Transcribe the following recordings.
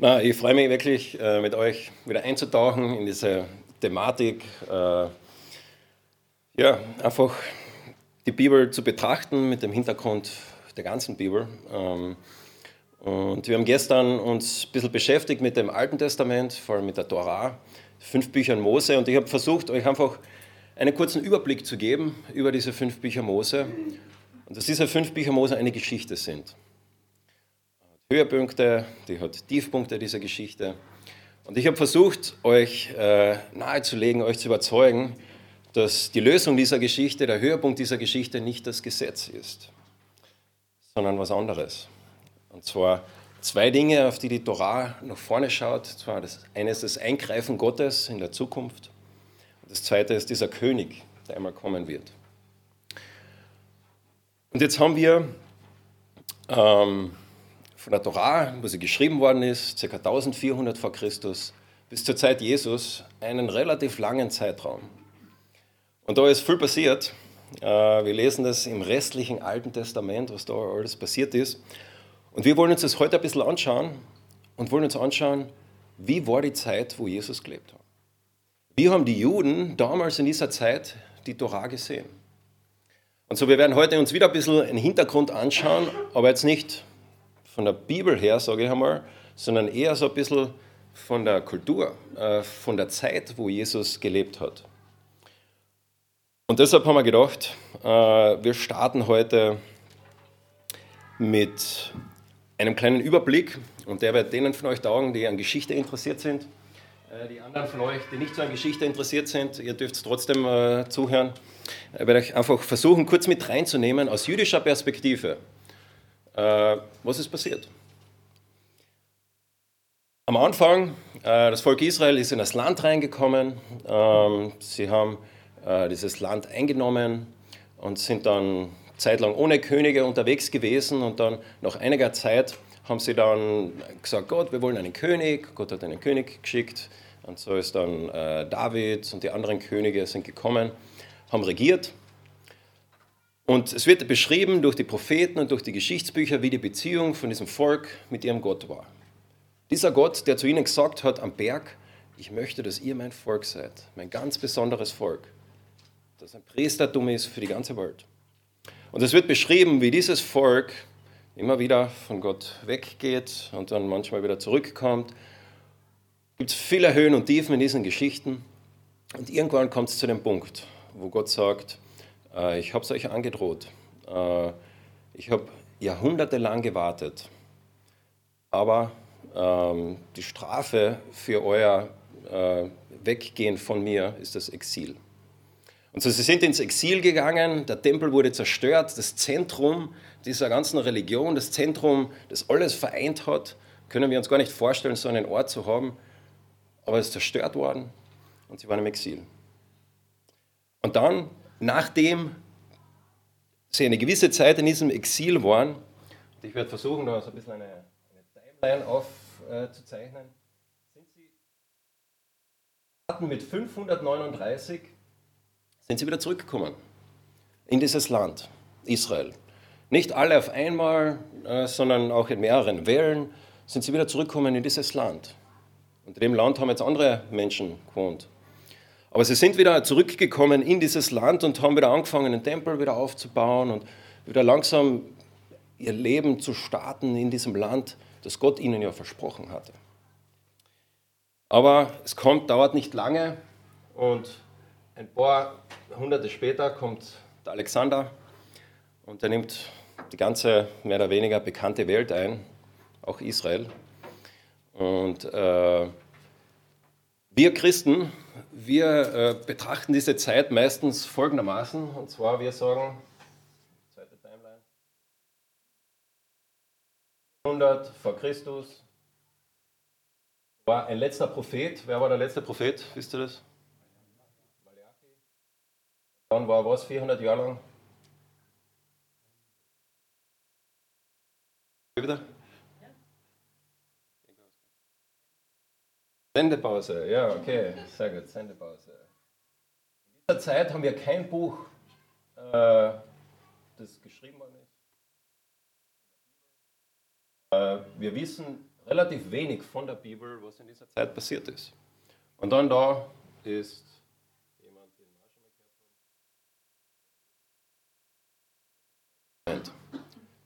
Na, ich freue mich wirklich, äh, mit euch wieder einzutauchen in diese Thematik. Äh, ja, einfach die Bibel zu betrachten mit dem Hintergrund der ganzen Bibel. Ähm, und wir haben gestern uns ein bisschen beschäftigt mit dem Alten Testament, vor allem mit der Torah, fünf Büchern Mose. Und ich habe versucht, euch einfach einen kurzen Überblick zu geben über diese fünf Bücher Mose. Und dass diese fünf Bücher Mose eine Geschichte sind. Höhepunkte, die hat Tiefpunkte dieser Geschichte. Und ich habe versucht, euch äh, nahezulegen, euch zu überzeugen, dass die Lösung dieser Geschichte, der Höhepunkt dieser Geschichte nicht das Gesetz ist, sondern was anderes. Und zwar zwei Dinge, auf die die Torah nach vorne schaut. Zwar das eine ist das Eingreifen Gottes in der Zukunft. Und das zweite ist dieser König, der einmal kommen wird. Und jetzt haben wir ähm, von der Torah, wo sie geschrieben worden ist, ca. 1400 vor Christus, bis zur Zeit Jesus, einen relativ langen Zeitraum. Und da ist viel passiert. Äh, wir lesen das im restlichen Alten Testament, was da alles passiert ist. Und wir wollen uns das heute ein bisschen anschauen und wollen uns anschauen, wie war die Zeit, wo Jesus gelebt hat. Wie haben die Juden damals in dieser Zeit die Torah gesehen? Und so, wir werden heute uns wieder ein bisschen einen Hintergrund anschauen, aber jetzt nicht von der Bibel her, sage ich einmal, sondern eher so ein bisschen von der Kultur, äh, von der Zeit, wo Jesus gelebt hat. Und deshalb haben wir gedacht, äh, wir starten heute mit einem kleinen Überblick und der wird denen von euch taugen, die an Geschichte interessiert sind. Äh, die anderen von euch, die nicht so an Geschichte interessiert sind, ihr dürft trotzdem zuhören. Ich werde euch einfach versuchen, kurz mit reinzunehmen aus jüdischer Perspektive. Äh, was ist passiert? Am Anfang, äh, das Volk Israel ist in das Land reingekommen. Ähm, sie haben äh, dieses Land eingenommen und sind dann zeitlang ohne Könige unterwegs gewesen. Und dann nach einiger Zeit haben sie dann gesagt, Gott, wir wollen einen König. Gott hat einen König geschickt. Und so ist dann David und die anderen Könige sind gekommen, haben regiert. Und es wird beschrieben durch die Propheten und durch die Geschichtsbücher, wie die Beziehung von diesem Volk mit ihrem Gott war. Dieser Gott, der zu ihnen gesagt hat am Berg, ich möchte, dass ihr mein Volk seid, mein ganz besonderes Volk, das ein Priestertum ist für die ganze Welt. Und es wird beschrieben, wie dieses Volk immer wieder von Gott weggeht und dann manchmal wieder zurückkommt. Es gibt viele Höhen und Tiefen in diesen Geschichten. Und irgendwann kommt es zu dem Punkt, wo Gott sagt, äh, ich habe es euch angedroht. Äh, ich habe jahrhundertelang gewartet. Aber ähm, die Strafe für euer äh, Weggehen von mir ist das Exil. Und so, sie sind ins Exil gegangen, der Tempel wurde zerstört, das Zentrum dieser ganzen Religion, das Zentrum, das alles vereint hat, können wir uns gar nicht vorstellen, so einen Ort zu haben, aber es ist zerstört worden und sie waren im Exil. Und dann nachdem sie eine gewisse Zeit in diesem Exil waren, und ich werde versuchen, da so ein bisschen eine, eine Timeline aufzuzeichnen, äh, sind sie mit 539 sind sie wieder zurückgekommen in dieses Land, Israel. Nicht alle auf einmal, äh, sondern auch in mehreren Wellen sind sie wieder zurückgekommen in dieses Land. Und in dem Land haben jetzt andere Menschen gewohnt. Aber sie sind wieder zurückgekommen in dieses Land und haben wieder angefangen, den Tempel wieder aufzubauen und wieder langsam ihr Leben zu starten in diesem Land, das Gott ihnen ja versprochen hatte. Aber es kommt, dauert nicht lange und ein paar Hunderte später kommt der Alexander und er nimmt die ganze mehr oder weniger bekannte Welt ein, auch Israel. Und äh, wir Christen, wir äh, betrachten diese Zeit meistens folgendermaßen, und zwar wir sagen, zweite Timeline, 100 vor Christus war ein letzter Prophet. Wer war der letzte Prophet? Wisst ihr das? Malachi. Dann war was 400 Jahre lang? Wie wieder? Sendepause, ja, okay, sehr gut, Sendepause. In dieser Zeit haben wir kein Buch, äh, das geschrieben worden ist. Äh, wir wissen relativ wenig von der Bibel, was in dieser Zeit passiert ist. Und dann da ist jemand, den wir schon mal gehört haben.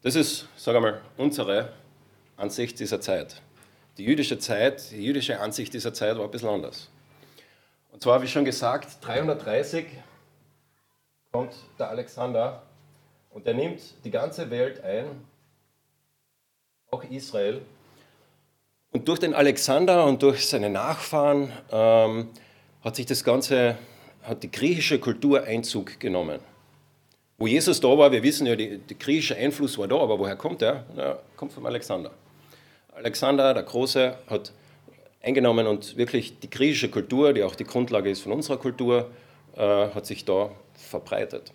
Das ist, sage ich mal, unsere Ansicht dieser Zeit. Die jüdische Zeit, die jüdische Ansicht dieser Zeit war ein bisschen anders. Und zwar, wie schon gesagt, 330 kommt der Alexander und er nimmt die ganze Welt ein, auch Israel. Und durch den Alexander und durch seine Nachfahren ähm, hat sich das Ganze, hat die griechische Kultur Einzug genommen. Wo Jesus da war, wir wissen ja, der griechische Einfluss war da, aber woher kommt er? Er kommt vom Alexander. Alexander der Große hat eingenommen und wirklich die griechische Kultur, die auch die Grundlage ist von unserer Kultur, äh, hat sich da verbreitet.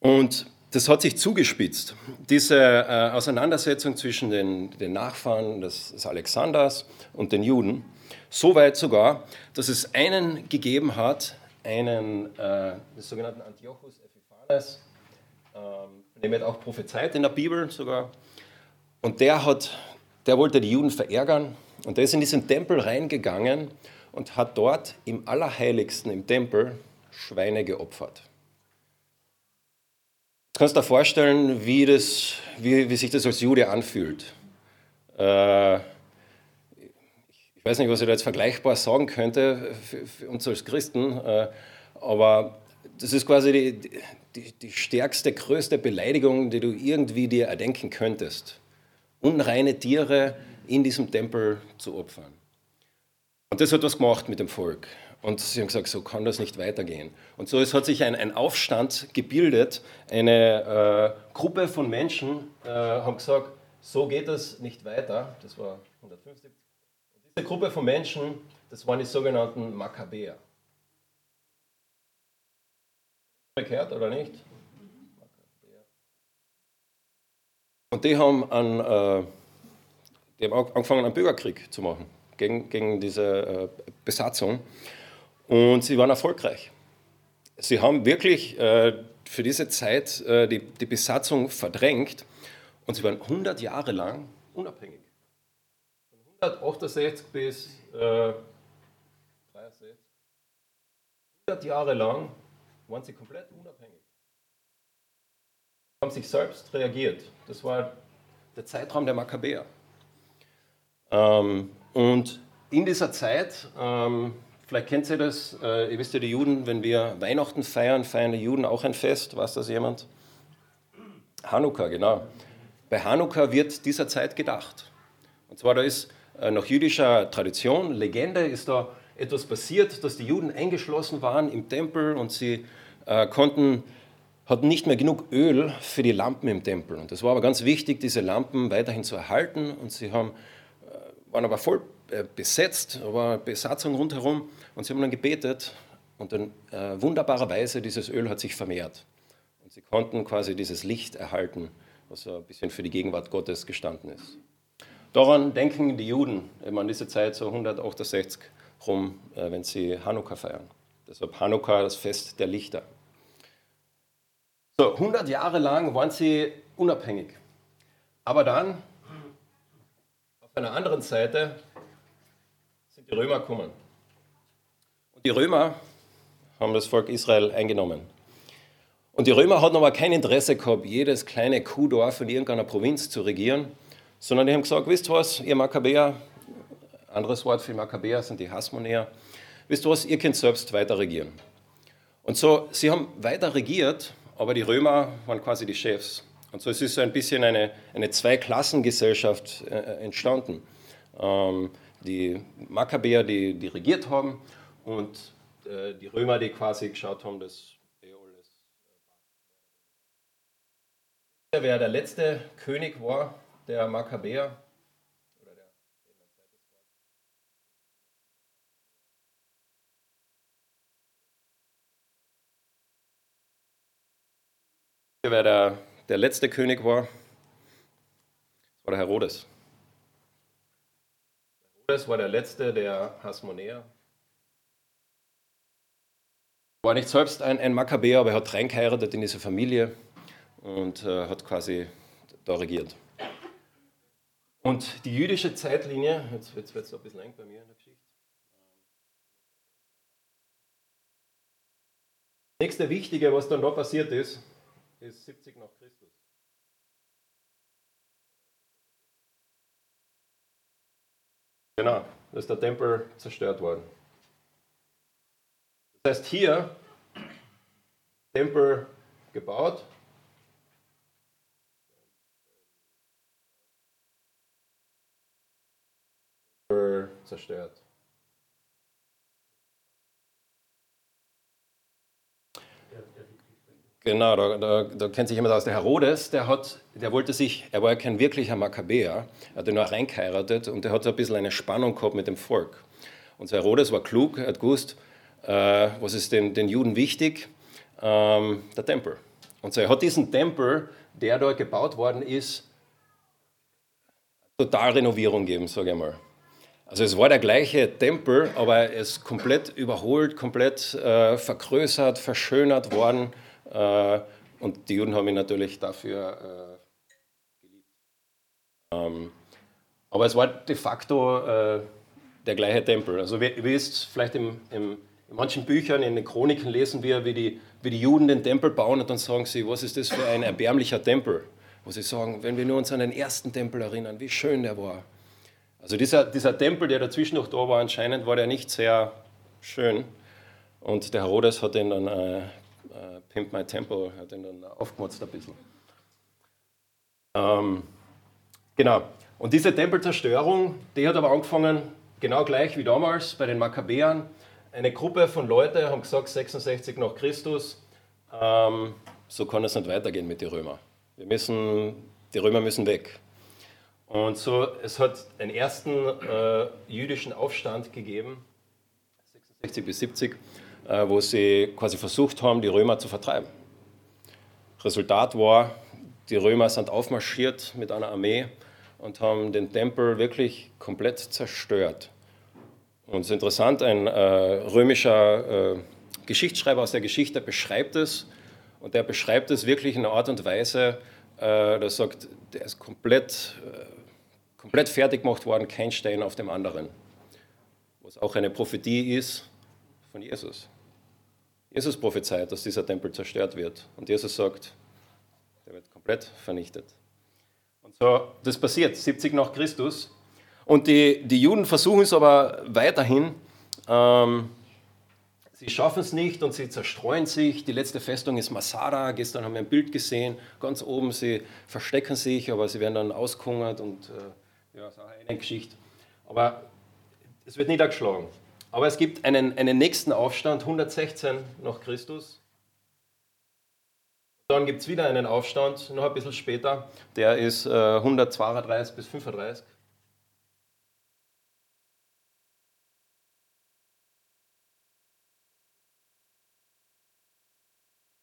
Und das hat sich zugespitzt. Diese äh, Auseinandersetzung zwischen den, den Nachfahren des, des, Alexanders und den Juden, so weit sogar, dass es einen gegeben hat, einen äh, des sogenannten Antiochus Epiphanes, ähm, dem wird auch prophezeit in der Bibel sogar. Und der, hat, der wollte die Juden verärgern und der ist in diesen Tempel reingegangen und hat dort im Allerheiligsten im Tempel Schweine geopfert. Jetzt kannst du dir vorstellen, wie, das, wie, wie sich das als Jude anfühlt. Äh, ich weiß nicht, was ich da jetzt vergleichbar sagen könnte für, für uns als Christen, äh, aber das ist quasi die, die, die stärkste, größte Beleidigung, die du irgendwie dir erdenken könntest. Unreine Tiere in diesem Tempel zu opfern. Und das hat was gemacht mit dem Volk. Und sie haben gesagt, so kann das nicht weitergehen. Und so es hat sich ein, ein Aufstand gebildet. Eine äh, Gruppe von Menschen äh, haben gesagt, so geht das nicht weiter. Das war 150. Und diese Gruppe von Menschen, das waren die sogenannten Makkabäer. Gehört oder nicht? Und die haben, an, äh, die haben angefangen, einen Bürgerkrieg zu machen gegen, gegen diese äh, Besatzung. Und sie waren erfolgreich. Sie haben wirklich äh, für diese Zeit äh, die, die Besatzung verdrängt und sie waren 100 Jahre lang unabhängig. Von 168 bis äh, 63. 100 Jahre lang waren sie komplett unabhängig. Haben sich selbst reagiert. Das war der Zeitraum der Makkabäer. Ähm, und in dieser Zeit, ähm, vielleicht kennt ihr das, äh, ihr wisst ja, die Juden, wenn wir Weihnachten feiern, feiern die Juden auch ein Fest. Weiß das jemand? Hanukkah, genau. Bei Hanukkah wird dieser Zeit gedacht. Und zwar, da ist äh, nach jüdischer Tradition, Legende, ist da etwas passiert, dass die Juden eingeschlossen waren im Tempel und sie äh, konnten, hatten nicht mehr genug Öl für die Lampen im Tempel. Und es war aber ganz wichtig, diese Lampen weiterhin zu erhalten. Und sie haben waren aber voll äh, besetzt, war Besatzung rundherum und sie haben dann gebetet und dann äh, wunderbarerweise dieses Öl hat sich vermehrt. Und sie konnten quasi dieses Licht erhalten, was ein bisschen für die Gegenwart Gottes gestanden ist. Daran denken die Juden eben an diese Zeit so 168 rum, äh, wenn sie Hanukkah feiern. Deshalb Hanukkah, das Fest der Lichter. So, 100 Jahre lang waren sie unabhängig. Aber dann auf einer anderen Seite sind die Römer gekommen. Und die Römer haben das Volk Israel eingenommen. Und die Römer hatten aber kein Interesse gehabt, jedes kleine Kuhdorf in irgendeiner Provinz zu regieren, sondern die haben gesagt, wisst ihr was, ihr Makkabäer, anderes Wort für Makkabäer sind die Hasmonäer, wisst ihr was, ihr könnt selbst weiter regieren. Und so, sie haben weiter regiert, aber die Römer waren quasi die Chefs. Und so ist es so ein bisschen eine, eine Zweiklassengesellschaft äh, entstanden. Ähm, die Makkabäer, die, die regiert haben und äh, die Römer, die quasi geschaut haben, dass eh alles äh, Wer der letzte König war, der Makkabäer, wer der der letzte König war, war der Herodes. Herodes war der letzte der Hasmonäer. War nicht selbst ein, ein Makkabäer, aber er hat reingeheiratet in diese Familie und äh, hat quasi da regiert. Und die jüdische Zeitlinie, jetzt wird es ein bisschen eng bei mir in der Geschichte. Das nächste Wichtige, was dann da passiert ist, ist 70 nach Christus. Genau, da ist der Tempel zerstört worden. Das heißt, hier Tempel gebaut. Zerstört. Genau, da, da, da, kennt sich jemand aus. Der Herodes, der, hat, der wollte sich, er war ja kein wirklicher Makkabäer, er hat nur reingeheiratet und der hat ein bisschen eine Spannung gehabt mit dem Volk. Und der Herodes war klug, er hat gewusst, äh, was ist den, den Juden wichtig? Ähm, der Tempel. Und so, er hat diesen Tempel, der dort gebaut worden ist, total Renovierung gegeben, sage ich mal. Also es war der gleiche Tempel, aber er ist komplett überholt, komplett äh, vergrößert, verschönert worden. Äh, und die Juden haben ihn natürlich dafür äh, geliebt. Ähm, aber es war de facto äh, der gleiche Tempel. Also ihr wisst, vielleicht im, im, in manchen Büchern, in den Chroniken lesen wir, wie die, wie die Juden den Tempel bauen und dann sagen sie, was ist das für ein erbärmlicher Tempel? Wo sie sagen, wenn wir nur uns an den ersten Tempel erinnern, wie schön der war. Also dieser, dieser Tempel, der dazwischen noch da war, anscheinend war der nicht sehr schön. Und der Herodes hat ihn dann äh, äh, Pimp My Temple hat ihn dann aufgemotzt ein bisschen. Ähm, genau. Und diese Tempelzerstörung, die hat aber angefangen, genau gleich wie damals bei den Makkabäern. Eine Gruppe von Leuten haben gesagt, 66 nach Christus, ähm, so kann es nicht weitergehen mit den Römern. Wir müssen, die Römer müssen weg. Und so, es hat einen ersten äh, jüdischen Aufstand gegeben, 66 bis 70, äh, wo sie quasi versucht haben, die Römer zu vertreiben. Resultat war, die Römer sind aufmarschiert mit einer Armee und haben den Tempel wirklich komplett zerstört. Und es ist interessant, ein äh, römischer äh, Geschichtsschreiber aus der Geschichte beschreibt es und der beschreibt es wirklich in einer Art und Weise, äh, der sagt, der ist komplett, äh, komplett fertig gemacht worden, kein Stein auf dem anderen. Was auch eine Prophetie ist von Jesus. Jesus prophezeit, dass dieser Tempel zerstört wird. Und Jesus sagt, der wird komplett vernichtet. Und so, das passiert 70 nach Christus. Und die, die Juden versuchen es aber weiterhin. Ähm, sie schaffen es nicht und sie zerstreuen sich. Die letzte Festung ist Masada. Gestern haben wir ein Bild gesehen, ganz oben. Sie verstecken sich, aber sie werden dann auskungert und äh, ja, das ist auch eine Geschichte. Aber es wird niedergeschlagen. Aber es gibt einen, einen nächsten Aufstand, 116 nach Christus. Dann gibt es wieder einen Aufstand, noch ein bisschen später, der ist äh, 132 bis 35.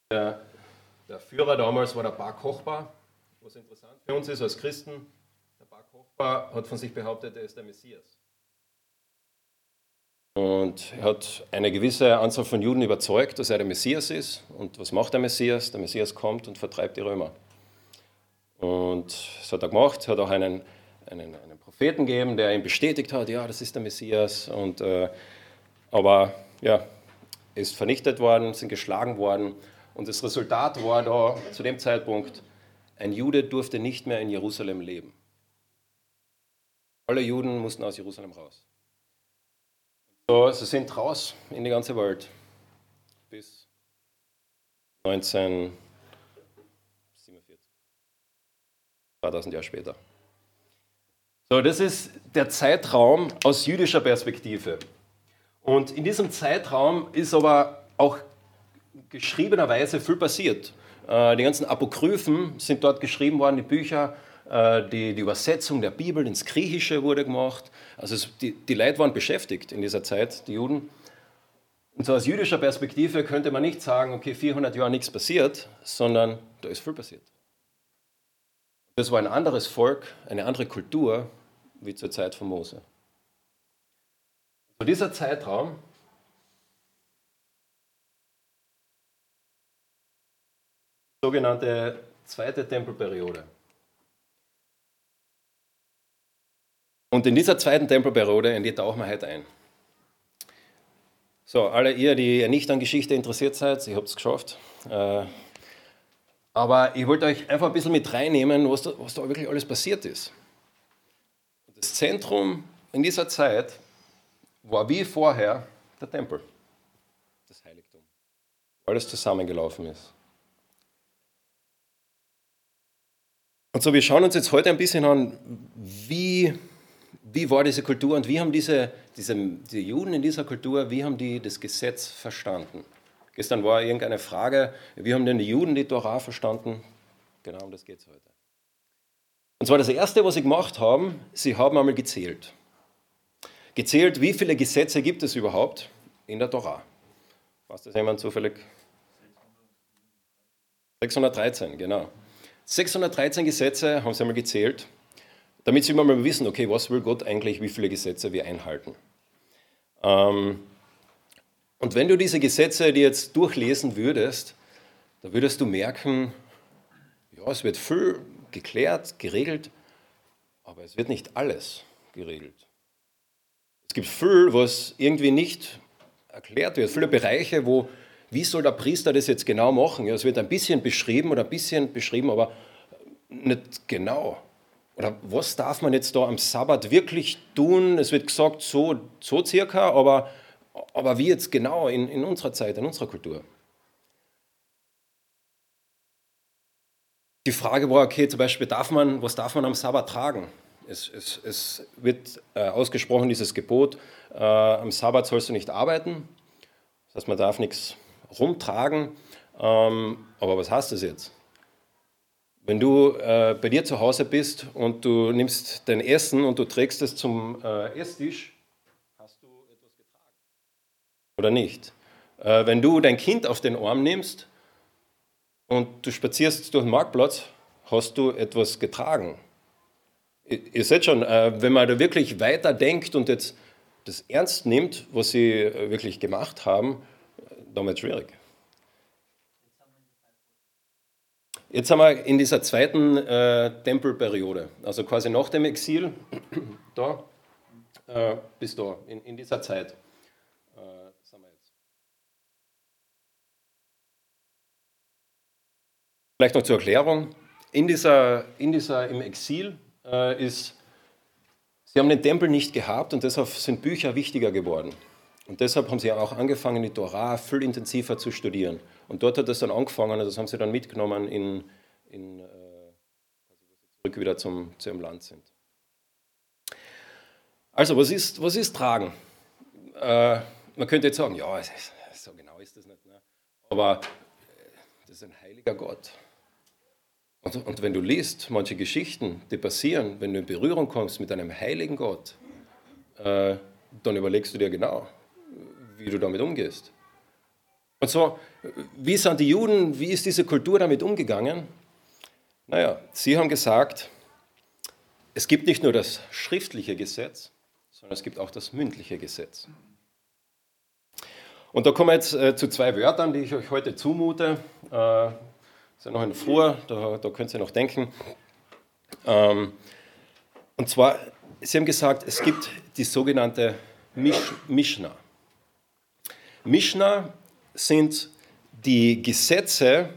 Der, der, Führer damals war der Bar Kochba, was interessant für uns ist als Christen. Der Bar Kochba hat von sich behauptet, er ist der Messias. Und er hat eine gewisse Anzahl von Juden überzeugt, dass er der Messias ist. Und was macht der Messias? Der Messias kommt und vertreibt die Römer. Und das hat er gemacht, hat auch einen, einen, einen Propheten gegeben, der ihm bestätigt hat, ja, das ist der Messias. Und, äh, aber ja, ist vernichtet worden, sind geschlagen worden. Und das Resultat war da zu dem Zeitpunkt, ein Jude durfte nicht mehr in Jerusalem leben. Alle Juden mussten aus Jerusalem raus. So, sie sind raus in die ganze Welt. Bis 1947. 2000 Jahre später. So, das ist der Zeitraum aus jüdischer Perspektive. Und in diesem Zeitraum ist aber auch geschriebenerweise viel passiert. Äh, die ganzen Apokryphen sind dort geschrieben worden, die Bücher die, die, Übersetzung der Bibel ins Griechische wurde gemacht. Also es, die, die Leute waren beschäftigt in dieser Zeit, die Juden. Und so aus jüdischer Perspektive könnte man nicht sagen, okay, 400 Jahre nichts passiert, sondern da ist viel passiert. Das war ein anderes Volk, eine andere Kultur wie zur Zeit von Mose. So dieser Zeitraum sogenannte zweite Tempelperiode. Und in dieser zweiten Tempelperiode, in die tauchen wir heute ein. So, alle ihr, die nicht an Geschichte interessiert seid, ihr habt es geschafft. Äh, aber ich wollte euch einfach ein bisschen mit reinnehmen, was da, was da wirklich alles passiert ist. Das Zentrum in dieser Zeit war wie vorher der Tempel, das Heiligtum, wo alles zusammengelaufen ist. Und so, wir schauen uns jetzt heute ein bisschen an, wie, wie war diese Kultur und wie haben diese, diese die Juden in dieser Kultur, wie haben die das Gesetz verstanden? Gestern war irgendeine Frage, wie haben denn die Juden die Torah verstanden? Genau um das geht es heute. Und zwar das Erste, was sie gemacht haben, sie haben einmal gezählt. Gezählt, wie viele Gesetze gibt es überhaupt in der Torah? Was das jemand zufällig? 613, genau. 613 Gesetze haben sie einmal gezählt, damit sie mal wissen, okay, was will Gott eigentlich, wie viele Gesetze wir einhalten. Ähm, und wenn du diese Gesetze dir jetzt durchlesen würdest, dann würdest du merken, ja, es wird viel geklärt, geregelt, aber es wird nicht alles geregelt. Es gibt viel, was irgendwie nicht erklärt wird, viele Bereiche, wo, wie soll der Priester das jetzt genau machen? Ja, es wird ein bisschen beschrieben oder ein bisschen beschrieben, aber nicht genau. Oder was darf man jetzt da am Sabbat wirklich tun? Es wird gesagt, so, so circa, aber aber wie jetzt genau in, in unserer Zeit, in unserer Kultur? Die Frage war, okay, zum Beispiel, darf man, was darf man am Sabbat tragen? Es, es, es wird äh, ausgesprochen, dieses Gebot, äh, am Sabbat sollst du nicht arbeiten. Das heißt, man darf nichts rumtragen. Ähm, aber was heißt das jetzt? Wenn du äh, bei dir zu Hause bist und du nimmst dein Essen und du trägst es zum äh, Esstisch, oder nicht. Äh, wenn du dein Kind auf den Arm nimmst und du spazierst durch den Marktplatz, hast du etwas getragen. Ihr seht schon, äh, wenn man da wirklich weiter denkt und jetzt das ernst nimmt, was sie äh, wirklich gemacht haben, dann wird es schwierig. Jetzt sind wir in dieser zweiten äh, Tempelperiode, also quasi nach dem Exil, da äh, bis da, in, in dieser Zeit. Vielleicht noch zur Erklärung. In dieser, in dieser im Exil äh, ist, sie haben den Tempel nicht gehabt und deshalb sind Bücher wichtiger geworden. Und deshalb haben sie auch angefangen, die Torah viel intensiver zu studieren. Und dort hat es dann angefangen, und das haben sie dann mitgenommen, in, in, äh, zurück wieder zum, zu ihrem Land sind. Also, was ist, was ist Tragen? Äh, man könnte jetzt sagen, ja, so genau ist das nicht. Ne? Aber äh, das ist ein heiliger Gott. Und, und, wenn du liest, manche Geschichten, die passieren, wenn du in Berührung kommst mit einem heiligen Gott, äh, dann überlegst du dir genau, wie du damit umgehst. Und so, wie sind die Juden, wie ist diese Kultur damit umgegangen? Naja, sie haben gesagt, es gibt nicht nur das schriftliche Gesetz, sondern es gibt auch das mündliche Gesetz. Und da kommen wir jetzt äh, zu zwei Wörtern, die ich euch heute zumute. Äh, ist ja noch ein Vor, da, da könnt ihr noch denken. Ähm, und zwar, Sie haben gesagt, es gibt die sogenannte Mish Mishnah. Mishnah sind die Gesetze,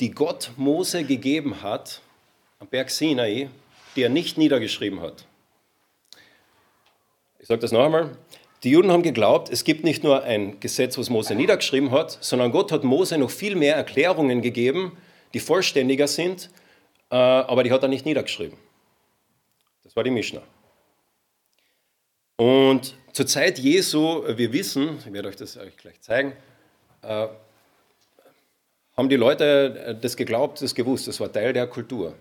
die Gott Mose gegeben hat am Berg Sinai, die er nicht niedergeschrieben hat. Ich sage das noch einmal. Die Juden haben geglaubt, es gibt nicht nur ein Gesetz, was Mose niedergeschrieben hat, sondern Gott hat Mose noch viel mehr Erklärungen gegeben, die vollständiger sind, äh, aber die hat er nicht niedergeschrieben. Das war die Mishnah. Und zur Zeit Jesu, wir wissen, ich werde euch das euch gleich zeigen, äh, haben die Leute das geglaubt, das gewusst, das war Teil der Kultur.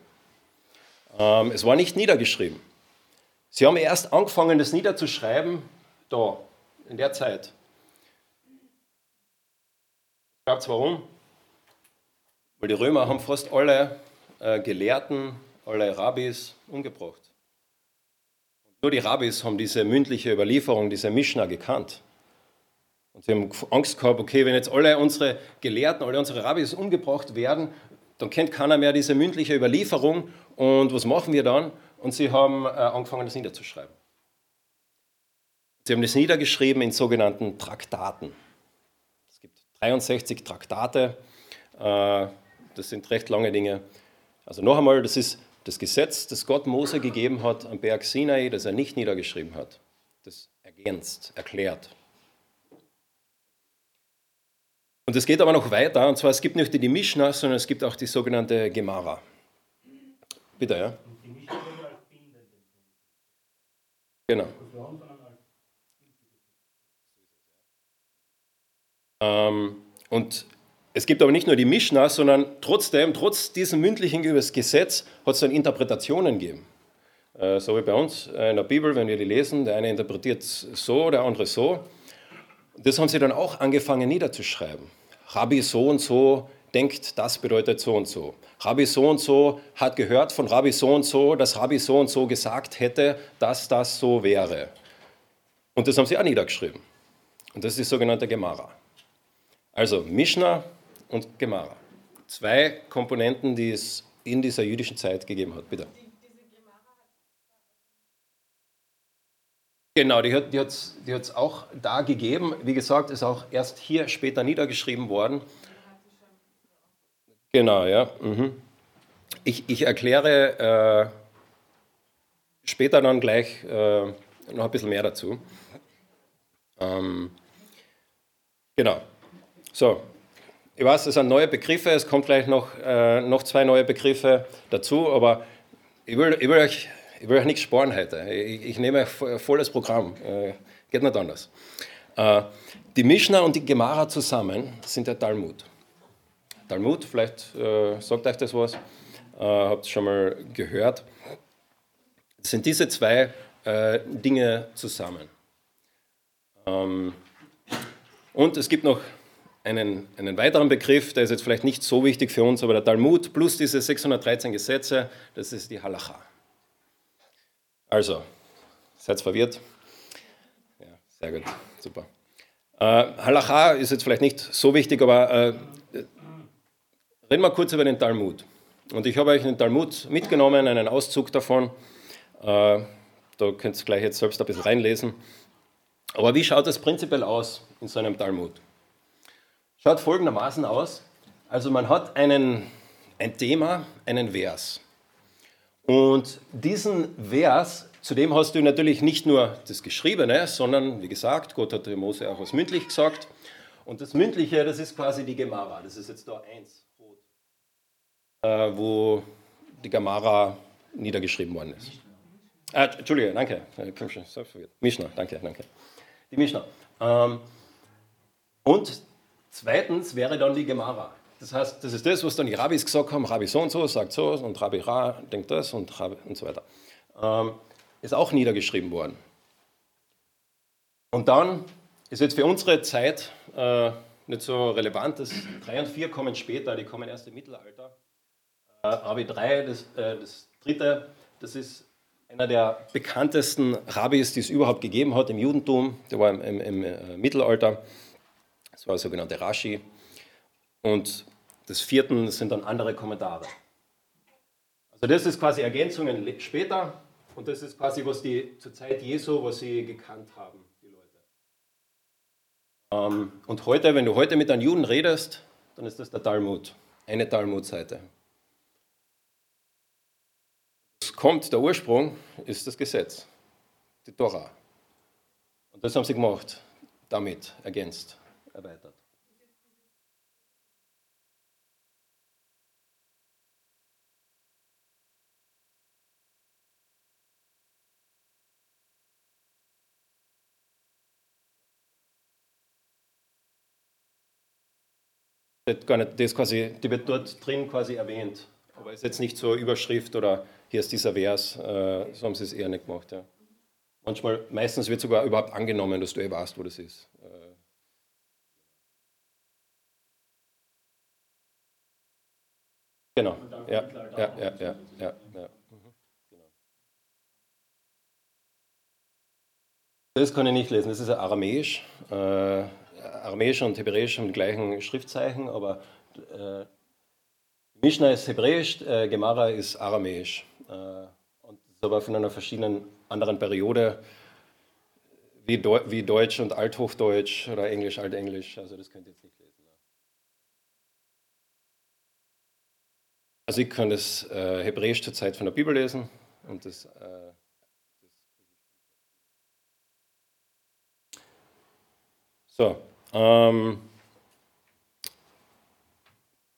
Ähm, es war nicht niedergeschrieben. Sie haben erst angefangen, das niederzuschreiben, da, in der Zeit. Glaubt ihr warum? Weil die Römer haben fast alle äh, Gelehrten, alle Rabbis umgebracht. Nur die Rabbis haben diese mündliche Überlieferung, diese Mishnah gekannt. Und sie haben Angst gehabt, okay, wenn jetzt alle unsere Gelehrten, alle unsere Rabbis umgebracht werden, dann kennt keiner mehr diese mündliche Überlieferung. Und was machen wir dann? Und sie haben äh, angefangen, das niederzuschreiben. Sie haben das niedergeschrieben in sogenannten Traktaten. Es gibt 63 Traktate, äh, das sind recht lange Dinge. Also noch einmal, das ist das Gesetz, das Gott Mose gegeben hat am Berg Sinai, das er nicht niedergeschrieben hat. Das ergänzt, erklärt. Und es geht aber noch weiter, und zwar es gibt nicht nur die Mishnah, sondern es gibt auch die sogenannte Gemara. Bitte, ja? Genau. Ähm, und es gibt aber nicht nur die Mishnah, sondern trotzdem, trotz diesem mündlichen Gesetz, hat es dann Interpretationen gegeben. Äh, so wie bei uns in der Bibel, wenn wir die lesen, der eine interpretiert so, der andere so. Das haben sie dann auch angefangen niederzuschreiben. Rabbi so und so denkt, das bedeutet so und so. Rabbi so und so hat gehört von Rabbi so und so, dass Rabbi so und so gesagt hätte, dass das so wäre. Und das haben sie auch niedergeschrieben. Und das ist die sogenannte Gemara. Also Mishnah und Gemara. Zwei Komponenten, die es in dieser jüdischen Zeit gegeben hat. Bitte. Genau, die hat es die die auch da gegeben. Wie gesagt, ist auch erst hier später niedergeschrieben worden. Genau, ja. Mhm. Ich, ich erkläre äh, später dann gleich äh, noch ein bisschen mehr dazu. Ähm, genau. So, ich weiß, es sind neue Begriffe, es kommt gleich noch, äh, noch zwei neue Begriffe dazu, aber ich will, ich will, euch, ich will euch nichts sparen heute. Ich, ich nehme volles Programm, äh, geht nicht anders. Äh, die Mishnah und die Gemara zusammen sind der Talmud. Talmud, vielleicht äh, sagt euch das was, äh, habt ihr schon mal gehört. Sind diese zwei äh, Dinge zusammen. Ähm, und es gibt noch einen, einen weiteren Begriff, der ist jetzt vielleicht nicht so wichtig für uns, aber der Talmud plus diese 613 Gesetze, das ist die Halacha. Also, seid verwirrt? Ja, sehr gut, super. Äh, Halacha ist jetzt vielleicht nicht so wichtig, aber äh, reden wir kurz über den Talmud. Und ich habe euch den Talmud mitgenommen, einen Auszug davon. Äh, da könnt ihr gleich jetzt selbst ein bisschen reinlesen. Aber wie schaut das prinzipiell aus in so einem Talmud? schaut folgendermaßen aus. Also man hat einen, ein Thema, einen Vers. Und diesen Vers, zu dem hast du natürlich nicht nur das Geschriebene, sondern wie gesagt, Gott hat Mose auch was mündlich gesagt. Und das Mündliche, das ist quasi die Gemara. Das ist jetzt da eins, äh, wo die Gemara niedergeschrieben worden ist. Ah, Entschuldige, danke. Mishnah, danke, danke. Die Mishnah. Ähm, und Zweitens wäre dann die Gemara. Das heißt, das ist das, was dann die Rabbis gesagt haben, Rabbi so und so sagt so und Rabbi Ra denkt das und, Rabbi und so weiter. Ähm, ist auch niedergeschrieben worden. Und dann ist jetzt für unsere Zeit äh, nicht so relevant, das 3 und 4 kommen später, die kommen erst im Mittelalter. Äh, Rabbi 3, das, äh, das dritte, das ist einer der bekanntesten Rabbis, die es überhaupt gegeben hat im Judentum, der war im, im, im äh, Mittelalter. Das war der sogenannte Rashi. Und das vierte sind dann andere Kommentare. Also das ist quasi Ergänzungen später und das ist quasi, was die zur Zeit Jesu, was sie gekannt haben, die Leute. Ähm, und heute, wenn du heute mit einem Juden redest, dann ist das der Talmud, eine Talmud-Seite. Es kommt, der Ursprung ist das Gesetz, die Tora. Und das haben sie gemacht, damit ergänzt erweitert. Das ist quasi, die wird dort drin quasi erwähnt, aber ist jetzt nicht so Überschrift oder hier ist dieser Vers, äh, so haben sie es eher nicht gemacht. Ja. Manchmal, meistens wird sogar überhaupt angenommen, dass du eh weißt, wo das ist. Genau. Ja, ja, ja, ja, ja, ja. Mhm. Genau. Das kann ich nicht lesen, das ist ja Aramäisch. Äh, Aramäisch und Hebräisch haben die gleichen Schriftzeichen, aber äh, Mishnah ist Hebräisch, äh, Gemara ist Aramäisch. Äh, und ist aber von einer verschiedenen anderen Periode. wie, Deu wie Deutsch und Althochdeutsch oder Englisch, Altenglisch. Also das könnt ihr jetzt nicht lesen. Also ich kann das äh, Hebräisch zur Zeit von der Bibel lesen und das, äh, So, ähm,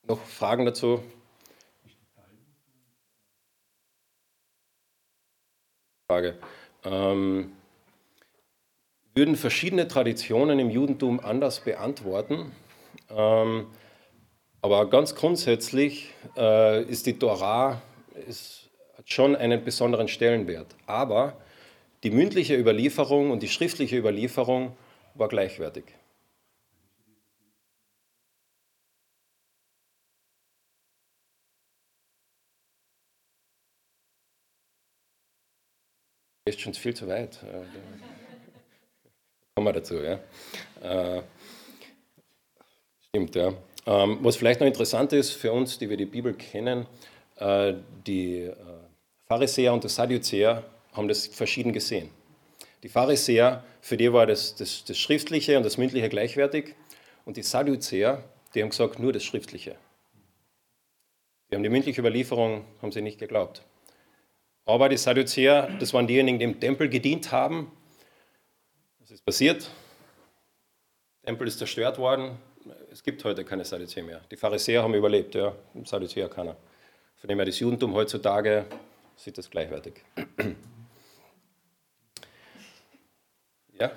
noch Fragen dazu? Frage. Ähm, würden verschiedene Traditionen im Judentum anders beantworten? Ähm, aber ganz grundsätzlich äh, ist die Torah ist, hat schon einen besonderen Stellenwert. Aber die mündliche Überlieferung und die schriftliche Überlieferung war gleichwertig. Ist schon viel zu weit. Äh, kommen wir dazu, ja. Äh, stimmt, ja. Ähm, was vielleicht noch interessant ist für uns, die wir die Bibel kennen, äh, die Pharisäer und die Sadduzäer haben das verschieden gesehen. Die Pharisäer, für die war das, das, das Schriftliche und das Mündliche gleichwertig und die Sadduzäer, die haben gesagt, nur das Schriftliche. Die haben die mündliche Überlieferung haben sie nicht geglaubt. Aber die Sadduzäer, das waren diejenigen, die im Tempel gedient haben. Was ist passiert? Der Tempel ist zerstört worden. Es gibt heute keine Sadduzäer mehr. Die Pharisäer haben überlebt, ja, Sadduzäer keiner. Von dem her das Judentum heutzutage sieht das gleichwertig. Ja?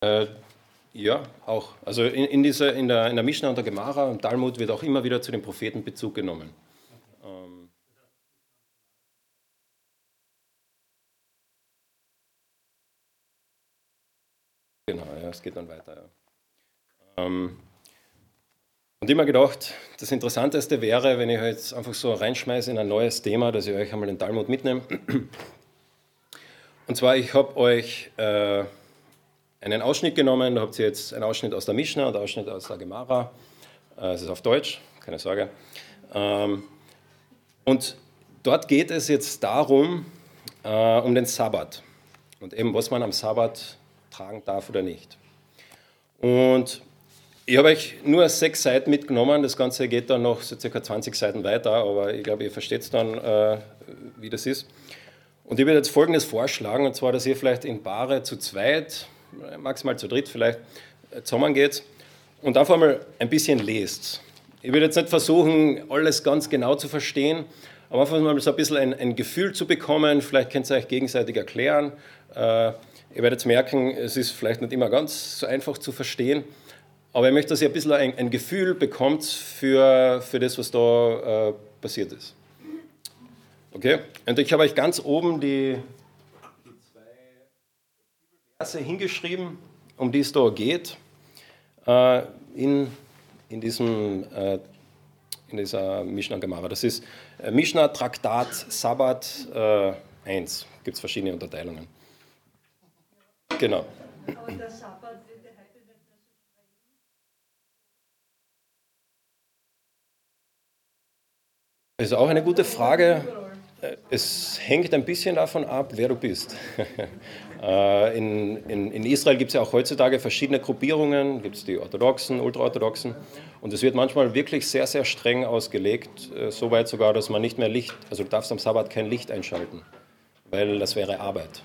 Äh, ja, auch. Also in, in, dieser, in, der, in der Mishnah und der Gemara und Talmud wird auch immer wieder zu den Propheten Bezug genommen. Ähm, genau, ja, es geht dann weiter. Ja. Ähm, und immer gedacht, das Interessanteste wäre, wenn ich jetzt einfach so reinschmeiße in ein neues Thema, dass ich euch einmal den Talmud mitnehme. Und zwar, ich habe euch äh, einen Ausschnitt genommen. Da habt ihr jetzt einen Ausschnitt aus der Mishnah und einen Ausschnitt aus der Gemara. Äh, es ist auf Deutsch, keine Sorge. Ähm, und dort geht es jetzt darum, äh, um den Sabbat und eben, was man am Sabbat tragen darf oder nicht. Und ich habe euch nur sechs Seiten mitgenommen. Das Ganze geht dann noch so circa 20 Seiten weiter, aber ich glaube, ihr versteht es dann, äh, wie das ist. Und ich würde jetzt Folgendes vorschlagen, und zwar, dass ihr vielleicht in Paare zu zweit maximal zu dritt vielleicht äh, zusammengeht und einfach mal ein bisschen lest. Ich will jetzt nicht versuchen, alles ganz genau zu verstehen, aber einfach mal so ein bisschen ein, ein Gefühl zu bekommen. Vielleicht könnt ihr euch gegenseitig erklären. Äh, ihr werdet merken, es ist vielleicht nicht immer ganz so einfach zu verstehen, aber ich möchte, dass ihr ein bisschen ein, ein Gefühl bekommt für, für das, was da äh, passiert ist. Okay? Und ich habe euch ganz oben die, Verse hingeschrieben, um die es da geht, äh, in, in, diesem, äh, in dieser Mishnah Gemara. Das ist äh, Mishnah Traktat Sabbat 1. Gibt es verschiedene Unterteilungen. Genau. Das ist auch eine gute Frage. Es hängt ein bisschen davon ab, wer du bist. Äh, in, in, in, Israel gibt es ja auch heutzutage verschiedene Gruppierungen, gibt es die Orthodoxen, Ultraorthodoxen und es wird manchmal wirklich sehr, sehr streng ausgelegt, äh, so weit sogar, dass man nicht mehr Licht, also du darfst am Sabbat kein Licht einschalten, weil das wäre Arbeit.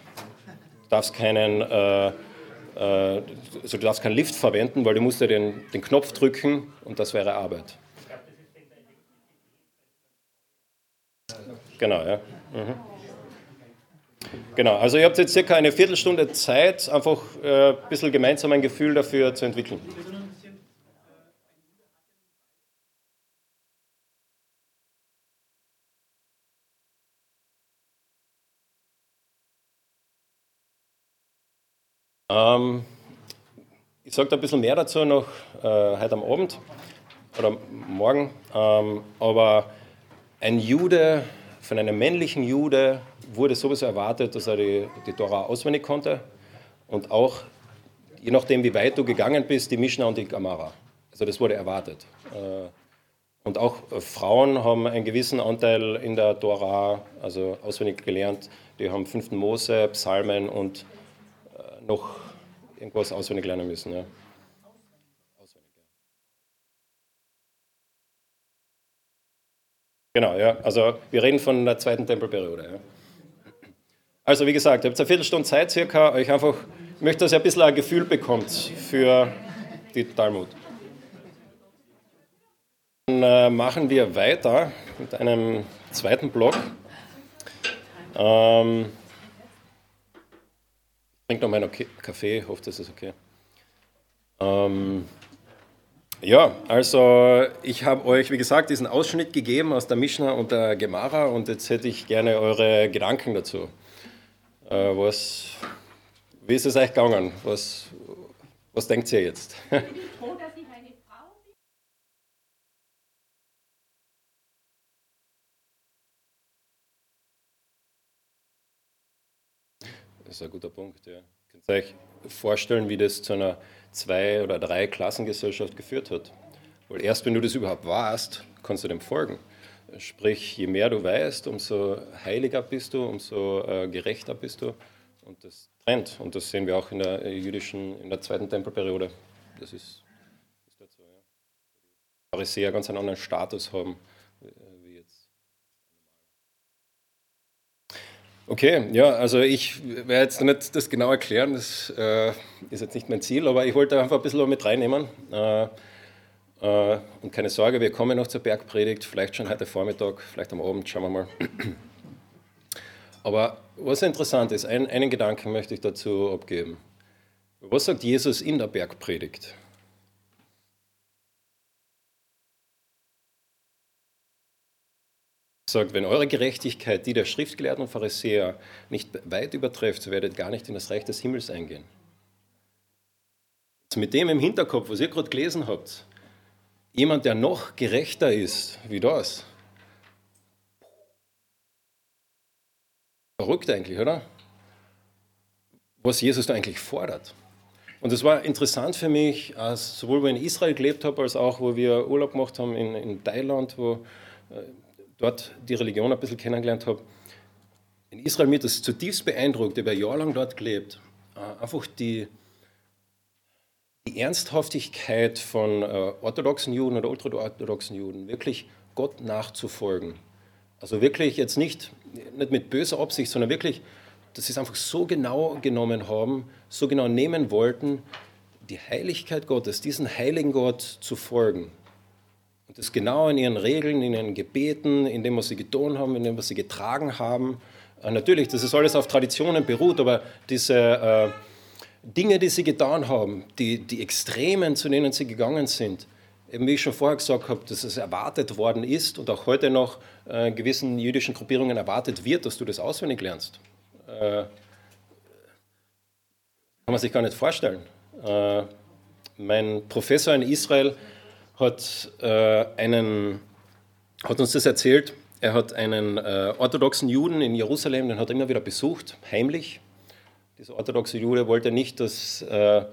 Du darfst keinen, äh, äh, also du darfst keinen Lift verwenden, weil du musst ja den, den Knopf drücken und das wäre Arbeit. Genau, ja. Mhm. Genau, also ihr habt jetzt circa eine Viertelstunde Zeit, einfach äh, ein bisschen gemeinsam ein Gefühl dafür zu entwickeln. Ähm, ich sage da ein bisschen mehr dazu noch äh, heute am Abend oder morgen, ähm, aber ein Jude, von einem männlichen Jude wurde sowieso erwartet, dass er die, die Tora auswendig konnte und auch, je nachdem, wie weit du gegangen bist, die Mishnah und die Gemara. Also das wurde erwartet. Äh, Und auch äh, Frauen haben einen gewissen Anteil in der Tora, also auswendig gelernt. Die haben 5. Mose, Psalmen und äh, noch irgendwas auswendig lernen müssen. Ja. Genau, ja. Also wir reden von der zweiten Tempelperiode. Ja. Also wie gesagt, ihr habt eine Viertelstunde Zeit circa, euch einfach, ich möchte, dass ihr ein bisschen ein Gefühl bekommt für die Talmud. Dann äh, machen wir weiter mit einem zweiten Block. Ähm, ich trinke noch meinen Kaffee, hoffe, das ist okay. Ähm, ja, also ich habe euch, wie gesagt, diesen Ausschnitt gegeben aus der Mishnah und der Gemara und jetzt hätte ich gerne eure Gedanken dazu. Äh, was, wie ist es euch gegangen? Was, was denkt ihr jetzt? Das ist ein guter Punkt, ja. Könnt ihr euch vorstellen, wie das zu einer Zwei- oder Drei-Klassengesellschaft geführt hat? Weil erst wenn du das überhaupt warst, kannst du dem folgen. Sprich, je mehr du weißt, umso heiliger bist du, umso äh, gerechter bist du. Und das trennt. Und das sehen wir auch in der jüdischen, in der zweiten Tempelperiode. Das ist, ist so, ja. Die Pharisäer ganz einen anderen Status haben Okay, ja, also ich werde jetzt nicht das genau erklären, das äh, ist jetzt nicht mein Ziel, aber ich wollte einfach ein bisschen mit reinnehmen. Äh, äh, und keine Sorge, wir kommen noch zur Bergpredigt, vielleicht schon heute Vormittag, vielleicht am Abend, schauen wir mal. Aber was interessant ist, ein, einen Gedanken möchte ich dazu abgeben. Was sagt Jesus in der Bergpredigt? Sagt, wenn eure Gerechtigkeit die der Schriftgelehrten und Pharisäer nicht weit übertrefft, so werdet gar nicht in das Reich des Himmels eingehen. Also mit dem im Hinterkopf, was ihr gerade gelesen habt, jemand, der noch gerechter ist wie das. Verrückt eigentlich, oder? Was Jesus da eigentlich fordert. Und es war interessant für mich, sowohl wo ich in Israel gelebt habe, als auch wo wir Urlaub gemacht haben in, in Thailand, wo äh, dort die Religion ein bisschen kennengelernt habe. In Israel mir das zutiefst beeindruckt, ich habe jahrelang dort gelebt. Äh, einfach die, die Ernsthaftigkeit von äh, orthodoxen Juden oder ultraorthodoxen Juden, wirklich Gott nachzufolgen. Also wirklich jetzt nicht, nicht mit böser Absicht, sondern wirklich, dass sie es einfach so genau genommen haben, so genau nehmen wollten, die Heiligkeit Gottes, diesen heiligen Gott zu folgen. Und das genau in ihren Regeln, in ihren Gebeten, in dem, was sie getan haben, in dem, was sie getragen haben. Äh, natürlich, das ist alles auf Traditionen beruht, aber diese äh, Dinge, die sie getan haben, die, die Extremen, zu denen sie gegangen sind, eben wie ich schon vorher gesagt habe, dass es erwartet worden ist und auch heute noch äh, gewissen jüdischen Gruppierungen erwartet wird, dass du das auswendig lernst. Äh, kann man sich gar nicht vorstellen. Äh, mein Professor in Israel hat, äh, einen, hat uns das erzählt. Er hat einen äh, orthodoxen Juden in Jerusalem, den hat er immer wieder besucht, heimlich. Dieser orthodoxe Jude wollte nicht, dass äh,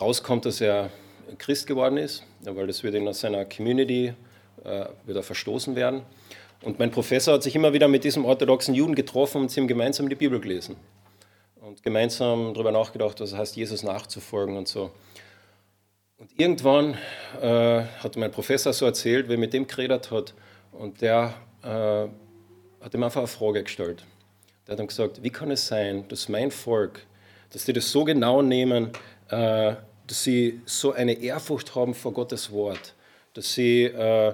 rauskommt, dass er Christ geworden ist, weil das würde aus seiner Community äh, wieder verstoßen werden. Und mein Professor hat sich immer wieder mit diesem orthodoxen Juden getroffen und sie haben gemeinsam die Bibel gelesen. Und gemeinsam darüber nachgedacht, was es heißt, Jesus nachzufolgen und so. Und irgendwann äh, hat mein Professor so erzählt, wie er mit dem geredet hat. Und der äh, hat ihm einfach eine Frage gestellt. Der hat ihm gesagt, wie kann es sein, dass mein Volk, dass die das so genau nehmen, äh, dass sie so eine Ehrfurcht haben vor Gottes Wort, dass, sie, äh,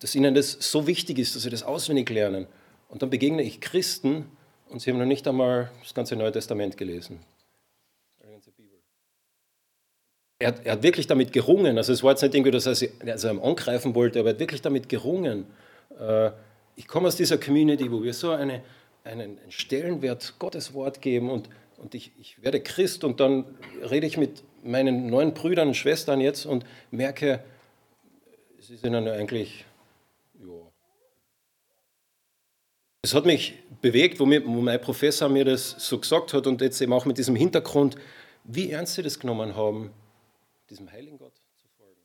dass ihnen das so wichtig ist, dass sie das auswendig lernen. Und dann begegne ich Christen und sie haben noch nicht einmal das ganze Neue Testament gelesen er, er, hat wirklich damit gerungen. Also es war jetzt nicht irgendwie, dass er sie also angreifen wollte, aber er hat wirklich damit gerungen. Äh, ich komme aus dieser Community, wo wir so eine, einen Stellenwert Gottes Wort geben und, und ich, ich werde Christ und dann rede ich mit meinen neuen Brüdern und Schwestern jetzt und merke, sie sind dann eigentlich. Es hat mich bewegt, wo, mir, wo mein Professor mir das so gesagt hat und jetzt eben auch mit diesem Hintergrund, wie ernst sie das genommen haben, diesem heiligen Gott zu folgen.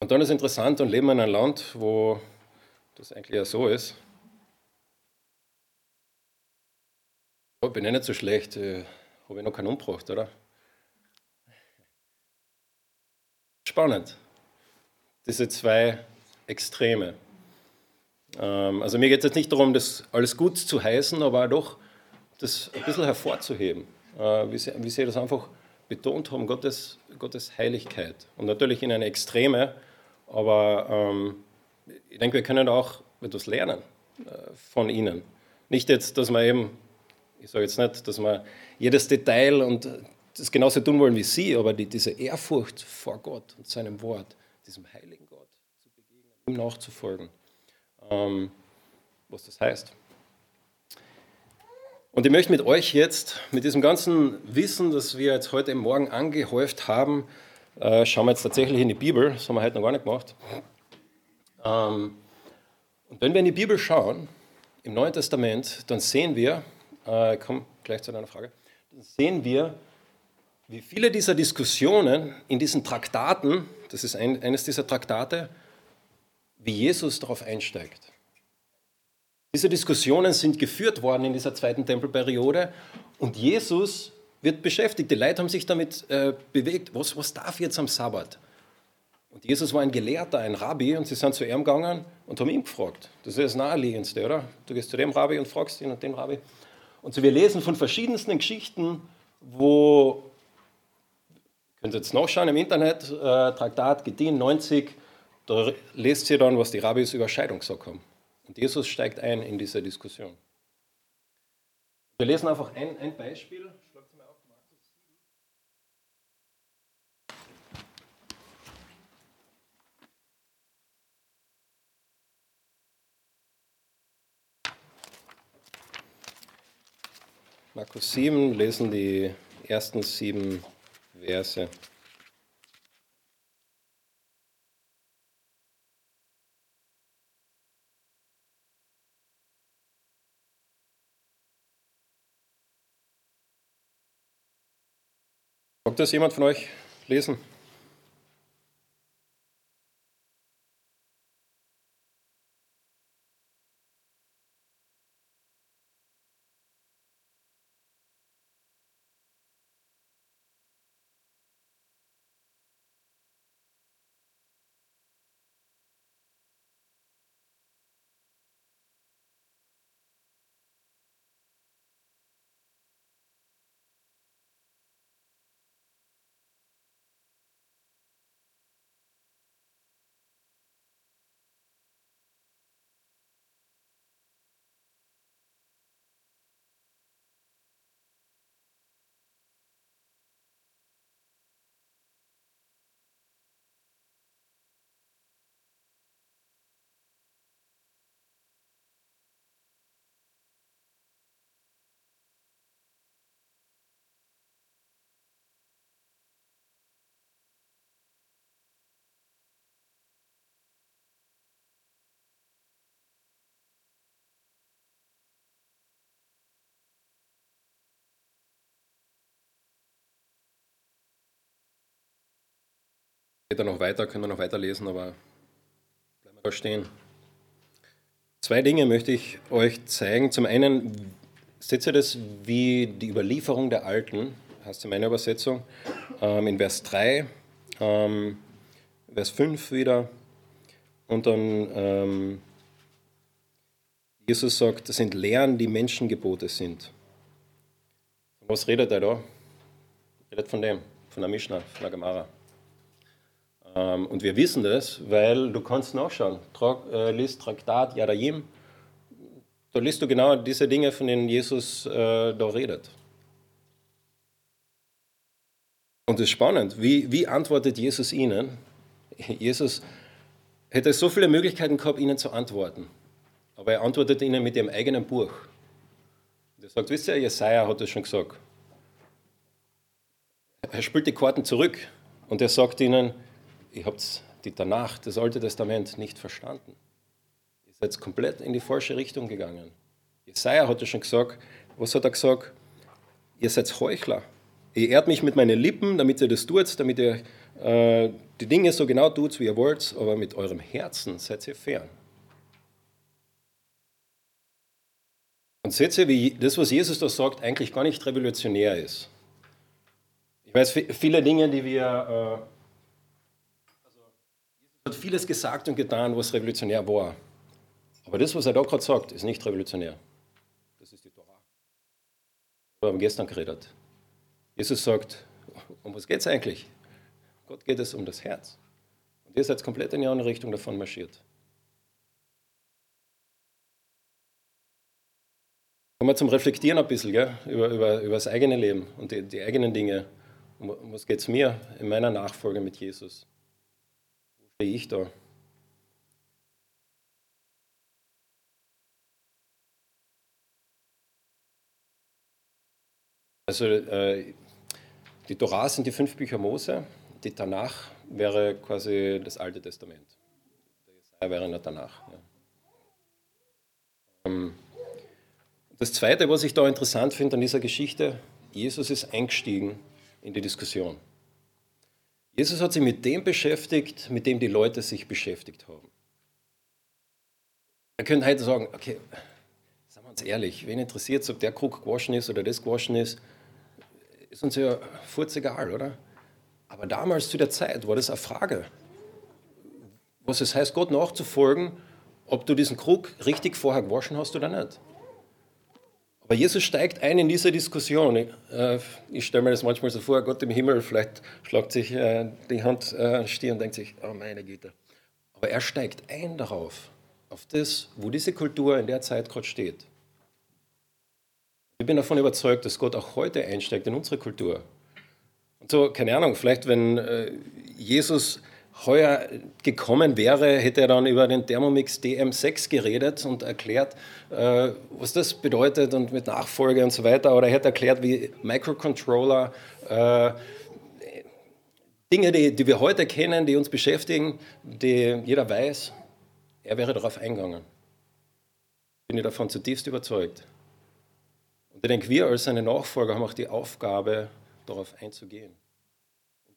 Und dann ist interessant und leben wir in einem Land, wo das eigentlich ja so ist. Ich bin ja nicht so schlecht, äh, habe ich noch keinen umgebracht, oder? Spannend. Diese zwei Extreme. Ähm, also mir geht es jetzt nicht darum, das alles gut zu heißen, aber doch das ein bisschen hervorzuheben, äh, wie, sie das einfach betont haben, Gottes, Gottes Heiligkeit. Und natürlich in eine Extreme, aber ähm, ich denke, wir können auch etwas lernen äh, von ihnen. Nicht jetzt, dass man eben, ich sage jetzt nicht, dass wir jedes Detail und das genauso tun wollen wie sie, aber die, diese Ehrfurcht vor Gott und seinem Wort, diesem heiligen Gott zu begegnen, ihm nachzufolgen, ähm, was das heißt. Und ich möchte mit euch jetzt, mit diesem ganzen Wissen, das wir jetzt heute Morgen angehäuft haben, äh, schauen wir jetzt tatsächlich in die Bibel, das haben wir heute noch gar nicht gemacht. Ähm, und wenn wir in die Bibel schauen, im Neuen Testament, dann sehen wir, äh, ich komme gleich zu deiner Frage, dann sehen wir, wie viele dieser Diskussionen in diesen Traktaten, das ist ein, eines dieser Traktate, wie Jesus darauf einsteigt. Diese Diskussionen sind geführt worden in dieser zweiten Tempelperiode und Jesus wird beschäftigt. Die Leute haben sich damit äh, bewegt. Was, was darf jetzt am Sabbat? Und Jesus war ein Gelehrter, ein Rabbi, und sie sind zu ihm gegangen und haben ihn gefragt. Das ist das Naheliegendste, oder? Du gehst zu dem Rabbi und fragst ihn und den Rabbi. Und so, wir lesen von verschiedensten Geschichten, wo, ihr könnt jetzt nachschauen im Internet, äh, Traktat Gedien 90, da lest ihr dann, was die Rabbis über Scheidung gesagt haben. Und Jesus steigt ein in diese Diskussion. Wir lesen einfach ein, ein Beispiel. Markus 7 lesen die ersten sieben Verse. Mag das jemand von euch lesen? Später noch weiter, können wir noch weiterlesen, aber bleiben wir da stehen. Zwei Dinge möchte ich euch zeigen. Zum einen seht ihr das wie die Überlieferung der Alten, heißt in meiner Übersetzung, ähm, in Vers 3, ähm, Vers 5 wieder und dann ähm, Jesus sagt, das sind Lehren, die Menschengebote sind. Was redet er da? Redet von dem, von der Mishnah, von der Gemara. Ähm, und wir wissen das, weil du kannst nachschauen. Tra äh, liest Traktat Yadayim, da liest du genau diese Dinge, von denen Jesus äh, da redet. Und es ist spannend, wie, wie antwortet Jesus ihnen? Jesus hätte so viele Möglichkeiten gehabt, ihnen zu antworten. Aber er antwortet ihnen mit ihrem eigenen Buch. Er sagt, wisst ihr, Jesaja hat das schon gesagt. Er spielt die Karten zurück und er sagt ihnen, ihr habt die Danach, das Alte Testament, nicht verstanden. Ihr seid komplett in die falsche Richtung gegangen. Jesaja hat ja schon gesagt, was hat er gesagt? Ihr seid Heuchler. Ihr ehrt mich mit meinen Lippen, damit ihr das tut, damit ihr äh, die Dinge so genau tut, wie ihr wollt, aber mit eurem Herzen seid ihr fern. Und seht ihr, wie das, was Jesus da sagt, eigentlich gar nicht revolutionär ist. Ich weiß, viele Dinge, die wir. Äh, hat vieles gesagt und getan, was revolutionär war. Aber das, was er da gerade sagt, ist nicht revolutionär. Das ist die Torah. Wir haben gestern geredet. Jesus sagt, um was geht es eigentlich? Gott geht es um das Herz. Und ihr seid komplett in die andere Richtung davon marschiert. Kommen wir zum Reflektieren ein bisschen gell? Über, über, über das eigene Leben und die, die eigenen Dinge. Um was geht es mir in meiner Nachfolge mit Jesus? Stehe ich da? Also äh, die Torah sind die fünf Bücher Mose, die Tanach wäre quasi das Alte Testament. Der Jesaja wäre der Tanach. Ja. Ähm, das Zweite, was ich da interessant finde an dieser Geschichte, Jesus ist eingestiegen in die Diskussion. Jesus hat sich mit dem beschäftigt, mit dem die Leute sich beschäftigt haben. Wir können heute sagen, okay, sagen wir uns ehrlich, wen interessiert es, ob der Krug gewaschen ist oder das gewaschen ist, ist uns ja furz egal, oder? Aber damals zu der Zeit war das eine Frage. Was es heißt, Gott nachzufolgen, ob du diesen Krug richtig vorher gewaschen hast oder nicht. Aber Jesus steigt ein in diese Diskussion. Ich, äh, ich stelle mir das manchmal so vor, Gott im Himmel, vielleicht schlagt sich äh, die Hand äh, Stirn und denkt sich, oh meine Güte. Aber er steigt ein darauf, auf das, wo diese Kultur in der Zeit gerade steht. Ich bin davon überzeugt, dass Gott auch heute einsteigt in unsere Kultur. Und so, keine Ahnung, vielleicht wenn äh, Jesus heuer gekommen wäre, hätte er dann über den Thermomix DM6 geredet und erklärt, äh, was das bedeutet und mit Nachfolge und so weiter. Oder er hätte erklärt, wie Microcontroller, äh, Dinge, die, die wir heute kennen, die uns beschäftigen, die jeder weiß, er wäre darauf eingegangen. Bin ich davon zutiefst überzeugt. Und ich denke, wir als seine Nachfolger haben auch die Aufgabe, darauf einzugehen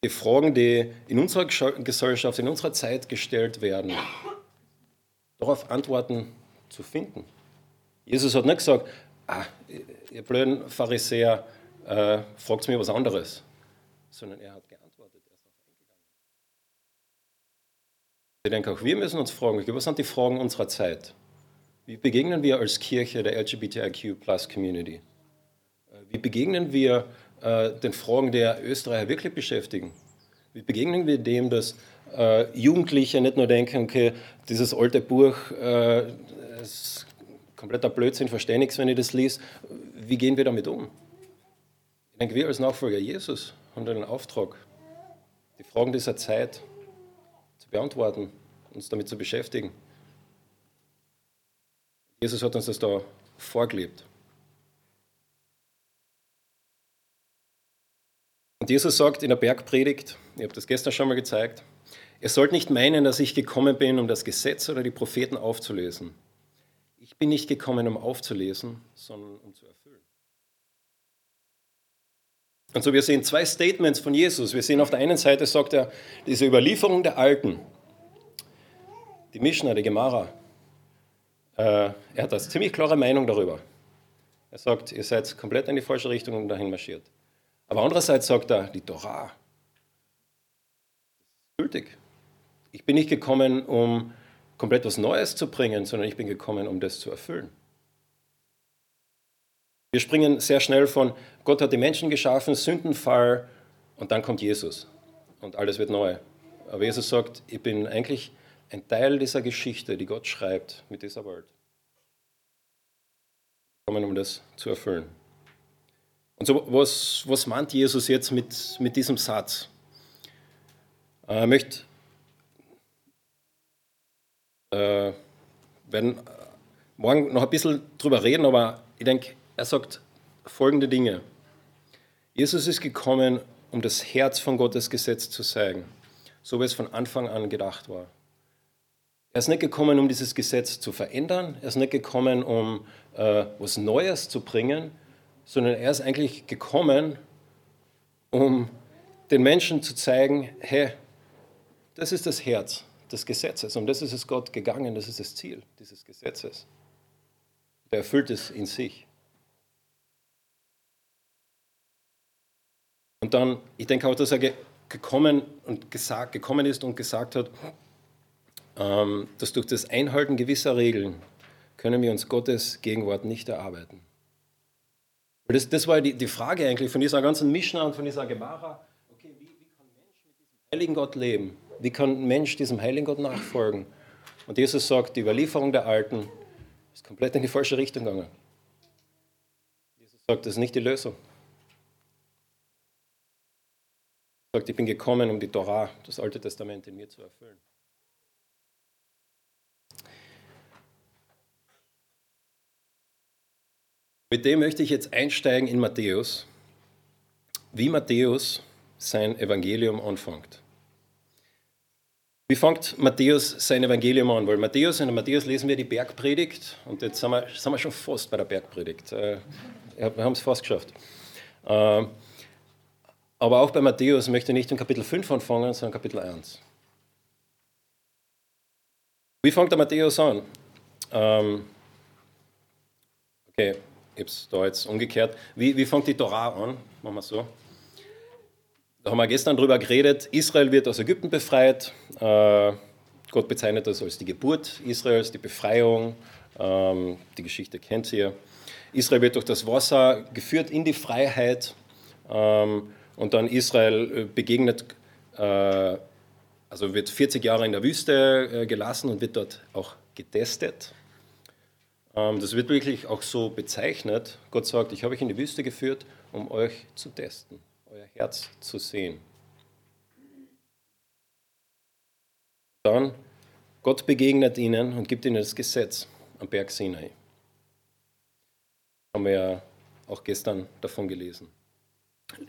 die Fragen, die in unserer Gesellschaft, in unserer Zeit gestellt werden, darauf Antworten zu finden. Jesus hat nicht gesagt, ah, ihr blöden Pharisäer, äh, fragt mir was anderes, sondern er hat geantwortet. Ich denke, auch wir müssen uns fragen, was sind die Fragen unserer Zeit? Wie begegnen wir als Kirche der LGBTIQ-Plus-Community? Äh, wie begegnen wir äh, den Fragen der Österreicher wirklich beschäftigen. Wie begegnen wir dem, dass äh, Jugendliche nicht nur denken, okay, dieses alte Buch äh, ist kompletter Blödsinn, verstehe nichts, wenn ich das lese. Wie gehen wir damit um? Ich denke, wir als Nachfolger Jesus haben den Auftrag, die Fragen dieser Zeit zu beantworten, uns damit zu beschäftigen. Jesus hat uns das da vorgelebt. Und Jesus sagt in der Bergpredigt, ich habe das gestern schon mal gezeigt, ihr sollt nicht meinen, dass ich gekommen bin, um das Gesetz oder die Propheten aufzulesen. Ich bin nicht gekommen, um aufzulesen, sondern um zu erfüllen. Und so, wir sehen zwei Statements von Jesus. Wir sehen auf der einen Seite, sagt er, diese Überlieferung der Alten, die Mishnah, die Gemara. Äh, er hat eine ziemlich klare Meinung darüber. Er sagt, ihr seid komplett in die falsche Richtung und dahin marschiert. Aber andererseits sagt er, die Torah ist gültig. Ich bin nicht gekommen, um komplett was Neues zu bringen, sondern ich bin gekommen, um das zu erfüllen. Wir springen sehr schnell von Gott hat die Menschen geschaffen, Sündenfall und dann kommt Jesus und alles wird neu. Aber Jesus sagt, ich bin eigentlich ein Teil dieser Geschichte, die Gott schreibt mit dieser Welt. Kommen, um das zu erfüllen. Und so, was, was meint Jesus jetzt mit, mit diesem Satz? Äh, er möchte, äh, werden morgen noch ein bisschen drüber reden, aber ich denke, er sagt folgende Dinge. Jesus ist gekommen, um das Herz von Gottes Gesetz zu zeigen, so wie es von Anfang an gedacht war. Er ist nicht gekommen, um dieses Gesetz zu verändern, er ist nicht gekommen, um äh, was Neues zu bringen, sondern er ist eigentlich gekommen, um den Menschen zu zeigen, hey, das ist das Herz des Gesetzes. Und das ist es Gott gegangen, das ist das Ziel dieses Gesetzes. Er erfüllt es in sich. Und dann, ich denke auch, dass er gekommen, und gesagt, gekommen ist und gesagt hat, ähm, dass durch das Einhalten gewisser Regeln können wir uns Gottes Gegenwart nicht erarbeiten. Das, das war die, die Frage eigentlich von dieser ganzen Mishnah und von dieser Gemara. Okay, wie, wie kann Mensch mit diesem heiligen Gott leben? Wie kann ein Mensch diesem heiligen Gott nachfolgen? Und Jesus sagt, die Überlieferung der Alten ist komplett in die falsche Richtung gegangen. Jesus sagt, das ist nicht die Lösung. Er sagt, ich bin gekommen, um die Torah, das Alte Testament in mir zu erfüllen. Mit dem möchte ich jetzt einsteigen in Matthäus, wie Matthäus sein Evangelium anfängt. Wie fängt Matthäus sein Evangelium an? Weil Matthäus, in Matthäus lesen wir die Bergpredigt und jetzt sind wir, sind wir schon fast bei der Bergpredigt. Äh, wir haben es fast geschafft. Äh, aber auch bei Matthäus möchte ich nicht in Kapitel 5 anfangen, sondern Kapitel 1. Wie fängt der Matthäus an? Ähm, okay, habe es da jetzt umgekehrt. Wie, wie fängt die Torah an? Machen wir es so. Da haben wir gestern drüber geredet. Israel wird aus Ägypten befreit. Äh, Gott bezeichnet das als die Geburt Israels, die Befreiung. Ähm, die Geschichte kennt ihr. Israel wird durch das Wasser geführt in die Freiheit. Ähm, und dann Israel äh, begegnet, äh, also wird 40 Jahre in der Wüste gelassen und wird dort auch getestet. Ähm, das wird wirklich auch so bezeichnet. Gott sagt, ich habe euch in die Wüste geführt, um euch zu testen euer Herz zu sehen. Dann, Gott begegnet ihnen und gibt ihnen das Gesetz am Berg Sinai. Haben wir ja auch gestern davon gelesen.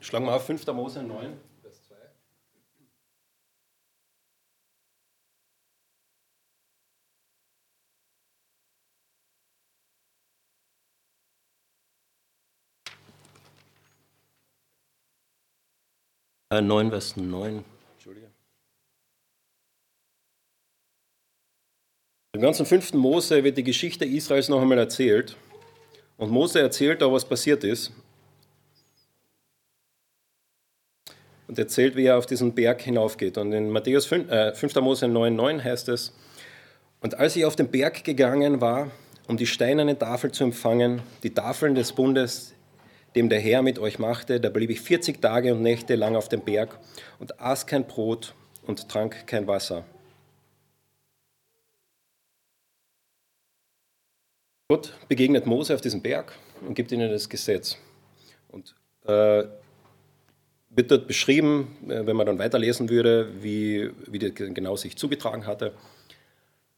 Schlagen wir auf 5. Mose 9. 9, äh, Vers 9. Entschuldige. Im ganzen fünften Mose wird die Geschichte Israels noch einmal erzählt. Und Mose erzählt auch, was passiert ist. Und erzählt, wie er auf diesen Berg hinaufgeht. Und in Matthäus 5, äh, 5. Mose 9, 9 heißt es, und als ich auf den Berg gegangen war, um die steinerne Tafel zu empfangen, die Tafeln des Bundes, dem der Herr mit euch machte, da blieb ich 40 Tage und Nächte lang auf dem Berg und aß kein Brot und trank kein Wasser. Gott begegnet Mose auf diesem Berg und gibt ihnen das Gesetz. Und äh, wird dort beschrieben, äh, wenn man dann weiterlesen würde, wie, wie das genau sich zugetragen hatte.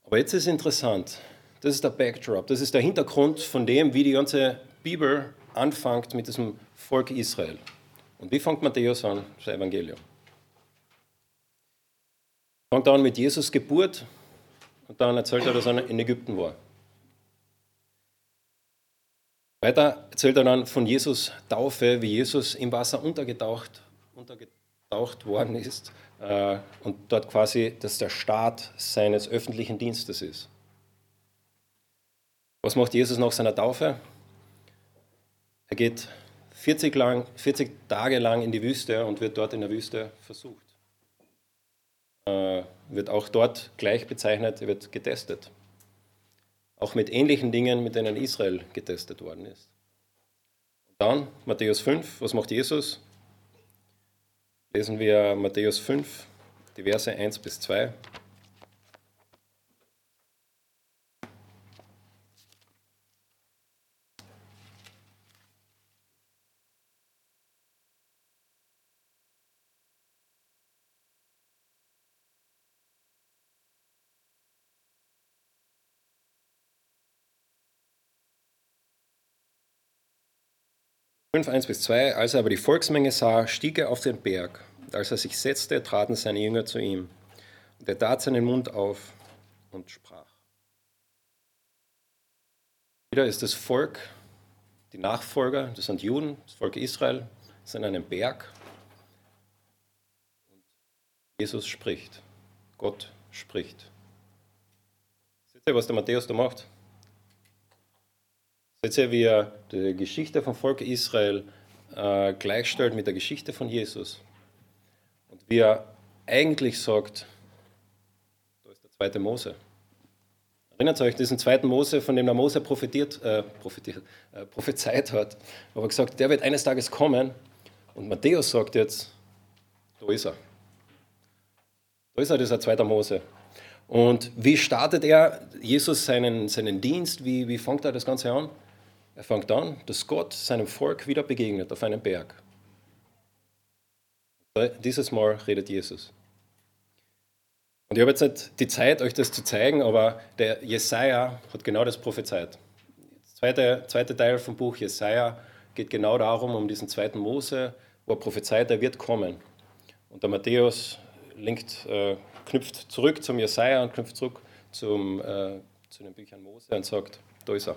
Aber jetzt ist interessant, das ist der Backdrop, das ist der Hintergrund von dem, wie die ganze Bibel anfängt mit diesem Volk Israel. Und wie fängt Matthäus an, das Evangelium? Fängt an mit Jesus Geburt und dann erzählt er, dass er in Ägypten war. Weiter erzählt er dann von Jesus Taufe, wie Jesus im Wasser untergetaucht, untergetaucht worden ist äh, und dort quasi das der Start seines öffentlichen Dienstes ist. Was macht Jesus nach seiner Taufe? Er geht 40, lang, 40 Tage lang in die Wüste und wird dort in der Wüste versucht. Äh, wird auch dort gleich bezeichnet, er wird getestet. Auch mit ähnlichen Dingen, mit denen Israel getestet worden ist. Dann Matthäus 5, was macht Jesus? Lesen wir Matthäus 5, die Verse 1 bis 2. 5, 1 bis 2. Als er aber die Volksmenge sah, stieg er auf den Berg. Und als er sich setzte, traten seine Jünger zu ihm. Und er tat seinen Mund auf und sprach. Wieder ist das Volk, die Nachfolger, das sind Juden, das Volk Israel, sind an einem Berg. Jesus spricht. Gott spricht. Seht ihr, was der Matthäus da macht? Ihr, wie er die Geschichte vom Volk Israel äh, gleichstellt mit der Geschichte von Jesus? Und wie er eigentlich sagt, da ist der zweite Mose. Erinnert euch diesen zweiten Mose, von dem der Mose profitiert, äh, profitiert, äh, prophezeit hat. Aber gesagt, der wird eines Tages kommen. Und Matthäus sagt jetzt, da ist er. Da ist er, dieser zweite Mose. Und wie startet er Jesus seinen, seinen Dienst? Wie, wie fängt er das Ganze an? Er fängt an, dass Gott seinem Volk wieder begegnet auf einem Berg. Dieses Mal redet Jesus. Und ich habe jetzt nicht die Zeit, euch das zu zeigen, aber der Jesaja hat genau das prophezeit. Der zweite, zweite Teil vom Buch Jesaja geht genau darum, um diesen zweiten Mose, wo er prophezeit, er wird kommen. Und der Matthäus linkt, äh, knüpft zurück zum Jesaja und knüpft zurück zum, äh, zu den Büchern Mose und sagt: Da ist er.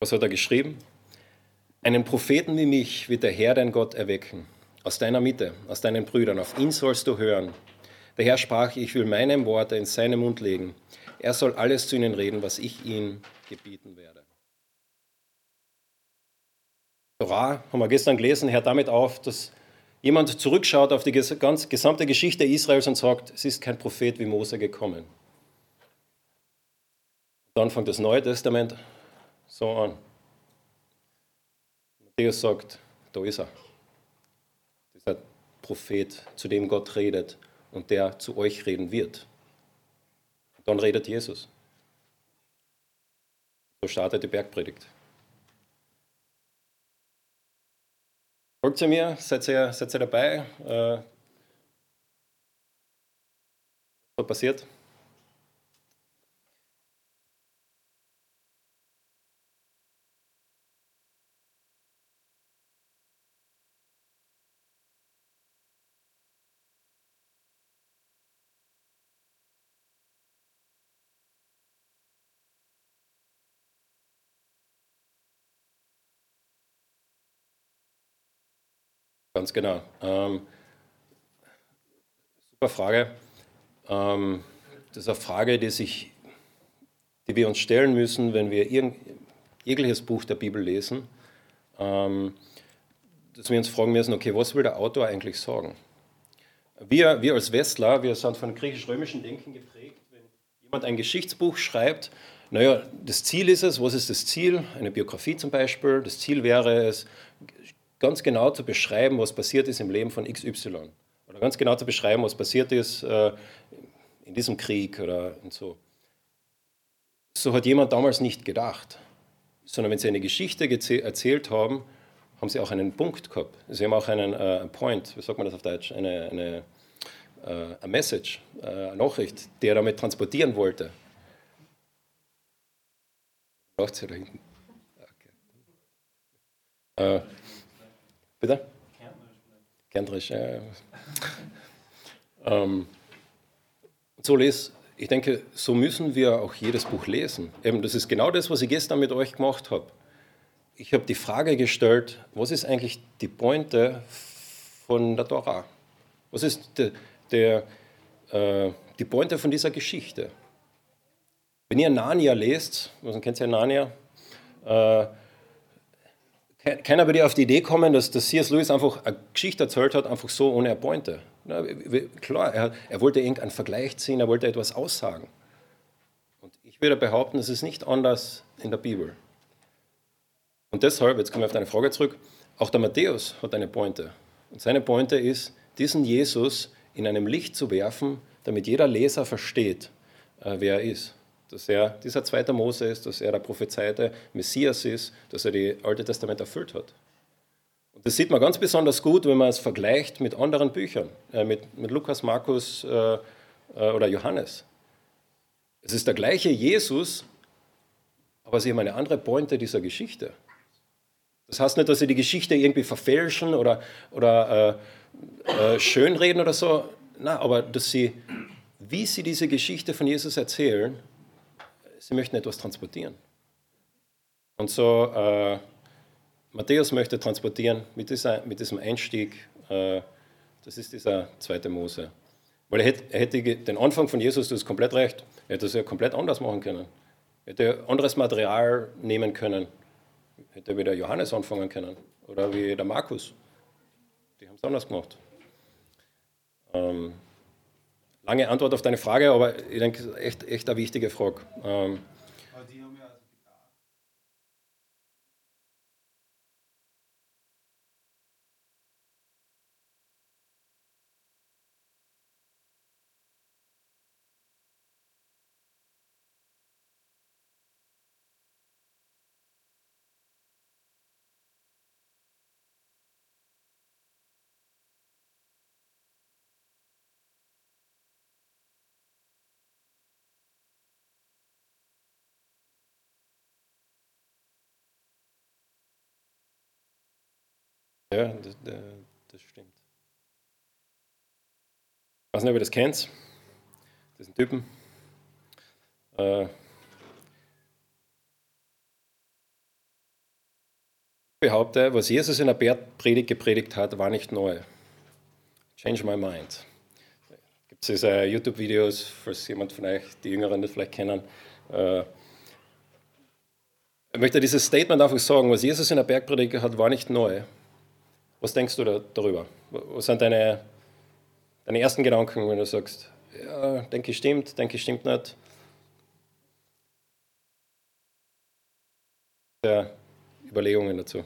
Was hat er geschrieben? Einen Propheten wie mich wird der Herr dein Gott erwecken aus deiner Mitte, aus deinen Brüdern. Auf ihn sollst du hören. Der Herr sprach, ich will meine Worte in seinen Mund legen. Er soll alles zu ihnen reden, was ich ihm gebieten werde. Torah haben wir gestern gelesen, hört damit auf, dass jemand zurückschaut auf die ganz, gesamte Geschichte Israels und sagt, es ist kein Prophet wie Mose gekommen. Dann fängt das Neue Testament so an. Matthäus sagt, da ist er. Prophet, zu dem Gott redet und der zu euch reden wird. Dann redet Jesus. So startet die Bergpredigt. Folgt ihr mir? Seid ihr, seid ihr dabei? Äh, was passiert? Ganz genau. Ähm, super Frage. Ähm, das ist eine Frage, die, sich, die wir uns stellen müssen, wenn wir irgend, jegliches Buch der Bibel lesen. Ähm, dass wir uns fragen müssen, okay, was will der Autor eigentlich sagen? Wir, wir als Westler, wir sind von griechisch-römischen Denken geprägt. Wenn jemand ein Geschichtsbuch schreibt, naja, das Ziel ist es, was ist das Ziel? Eine Biografie zum Beispiel. Das Ziel wäre es, ganz genau zu beschreiben, was passiert ist im Leben von XY. Oder ganz genau zu beschreiben, was passiert ist äh, in diesem Krieg oder so. So hat jemand damals nicht gedacht. Sondern wenn sie eine Geschichte erzählt haben, haben sie auch einen Punkt gehabt. Sie haben auch einen äh, Point, wie sagt man das auf Deutsch? Eine, eine, äh, Message, äh, eine Nachricht, die er damit transportieren wollte. Braucht sie da hinten? Okay. Äh, Bitte? Kärntnerisch. Ja. ähm, so les, ich denke, so müssen wir auch jedes Buch lesen. Eben, das ist genau das, was ich gestern mit euch gemacht habe. Ich habe die Frage gestellt, was ist eigentlich die Pointe von der Torah? Was ist der, der, äh, die Pointe von dieser Geschichte? Wenn ihr Narnia lest, was kennt ihr Narnia? Äh, keiner würde auf die Idee kommen, dass, dass C.S. Lewis einfach eine Geschichte erzählt hat, einfach so ohne eine Pointe. Na, klar, er, er wollte irgendeinen Vergleich ziehen, er wollte etwas aussagen. Und ich würde behaupten, es ist nicht anders in der Bibel. Und deshalb, jetzt kommen wir auf deine Frage zurück, auch der Matthäus hat eine Pointe. Und seine Pointe ist, diesen Jesus in einem Licht zu werfen, damit jeder Leser versteht, äh, wer er ist dass er dieser zweite Mose ist, dass er der prophezeite Messias ist, dass er die Alte Testament erfüllt hat. Und das sieht man ganz besonders gut, wenn man es vergleicht mit anderen Büchern, äh, mit, mit Lukas, Markus äh, äh, oder Johannes. Es ist der gleiche Jesus, aber sie haben eine andere Pointe dieser Geschichte. Das heißt nicht, dass sie die Geschichte irgendwie verfälschen oder, oder äh, äh, schönreden oder so, Nein, aber dass sie, wie sie diese Geschichte von Jesus erzählen, sie möchten etwas transportieren. Und so, äh, Matthäus möchte transportieren mit, dieser, mit diesem Einstieg Äh, das ist dieser zweite Mose. Weil er hätte, er hätte den Anfang von Jesus, du hast komplett recht, er hätte es ja komplett anders machen können. Er hätte anderes Material nehmen können. Hätte wieder Johannes anfangen können. Oder wie der Markus. Die haben es anders gemacht. Ähm, lange Antwort auf deine Frage, aber ich denke, echt, echt eine wichtige Frage. Ähm, Ja, das, das stimmt. Ich weiß nicht, ob ihr das kennt. Das sind Typen. Äh, ich behaupte, was Jesus in der Bergpredigt gepredigt hat, war nicht neu. Change my mind. Gibt es diese YouTube-Videos, falls jemand von euch, die Jüngeren das vielleicht kennen. Äh, ich möchte dieses Statement einfach sagen, was Jesus in der Bergpredigt hat, war nicht neu. Was denkst du da, darüber? Was sind deine, deine ersten Gedanken, wenn du sagst, ja, denke ich stimmt, denke ich stimmt nicht? Ja, Überlegungen dazu.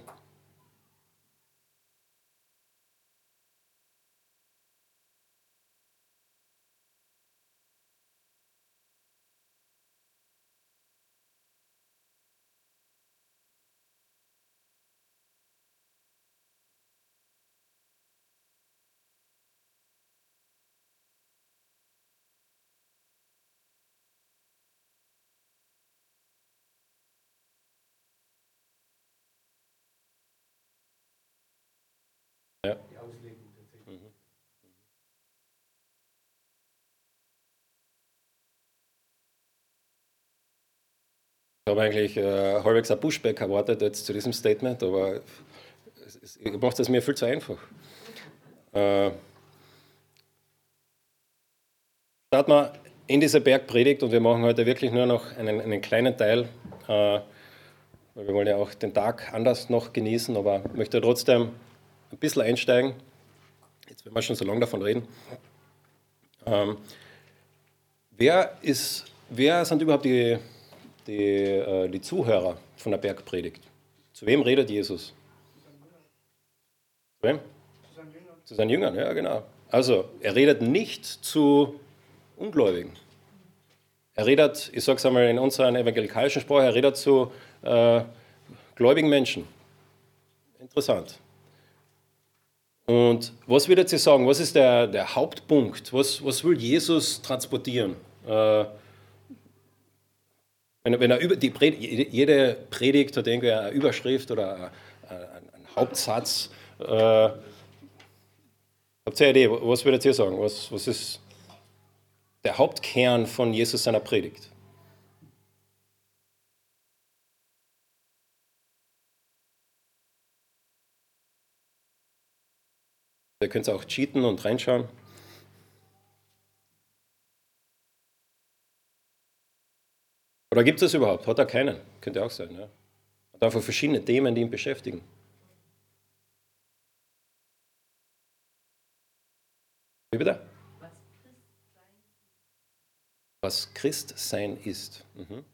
Ich habe eigentlich äh, halbwegs ein Pushback erwartet jetzt zu diesem Statement, aber es macht es mir viel zu einfach. Äh, starten wir in diese Bergpredigt und wir machen heute wirklich nur noch einen, einen kleinen Teil, äh, weil wir wollen ja auch den Tag anders noch genießen, aber möchte trotzdem ein bisschen einsteigen. Jetzt, wenn wir schon so lange davon reden. Ähm, wer, ist, wer sind überhaupt die, die, äh, die Zuhörer von der Bergpredigt? Zu wem redet Jesus? Zu wem? Zu seinen Jüngern, ja, genau. Also, er redet nicht zu Ungläubigen. Er redet, ich sage es einmal in unserer evangelikalischen Sprache, er redet zu äh, gläubigen Menschen. Interessant. Und was würdet ihr sagen, was ist der, der Hauptpunkt? Was, was will Jesus transportieren? Äh, wenn, wenn er über die Predigt, jede Predigt hat irgendwie eine Überschrift oder einen Hauptsatz. Äh, habt ihr eine Idee? Was würdet ihr sagen? Was, was ist der Hauptkern von Jesus seiner Predigt? Ihr könnt auch cheaten und reinschauen. Oder gibt es überhaupt? Hat er keinen? Könnte auch sein. Ja. Hat einfach verschiedene Themen, die ihn beschäftigen. Wie bitte? Was Christsein ist. Mhm.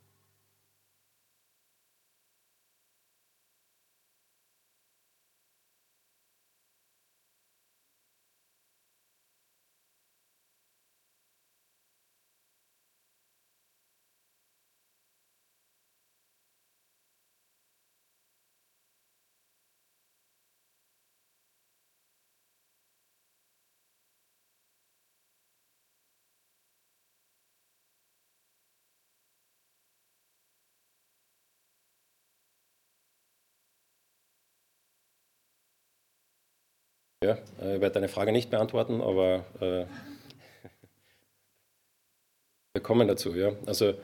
Ja, äh, ich werde deine Frage nicht beantworten, aber äh, wir kommen dazu. Ja. Also,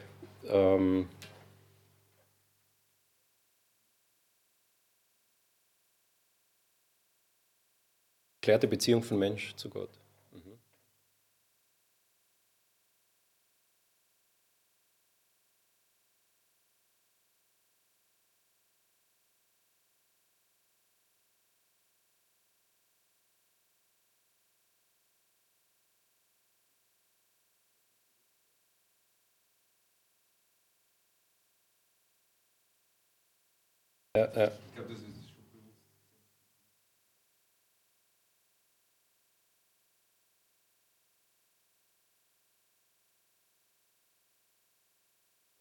ähm, Klärte Beziehung von Mensch zu Gott. Ja. Ich glaube, das ist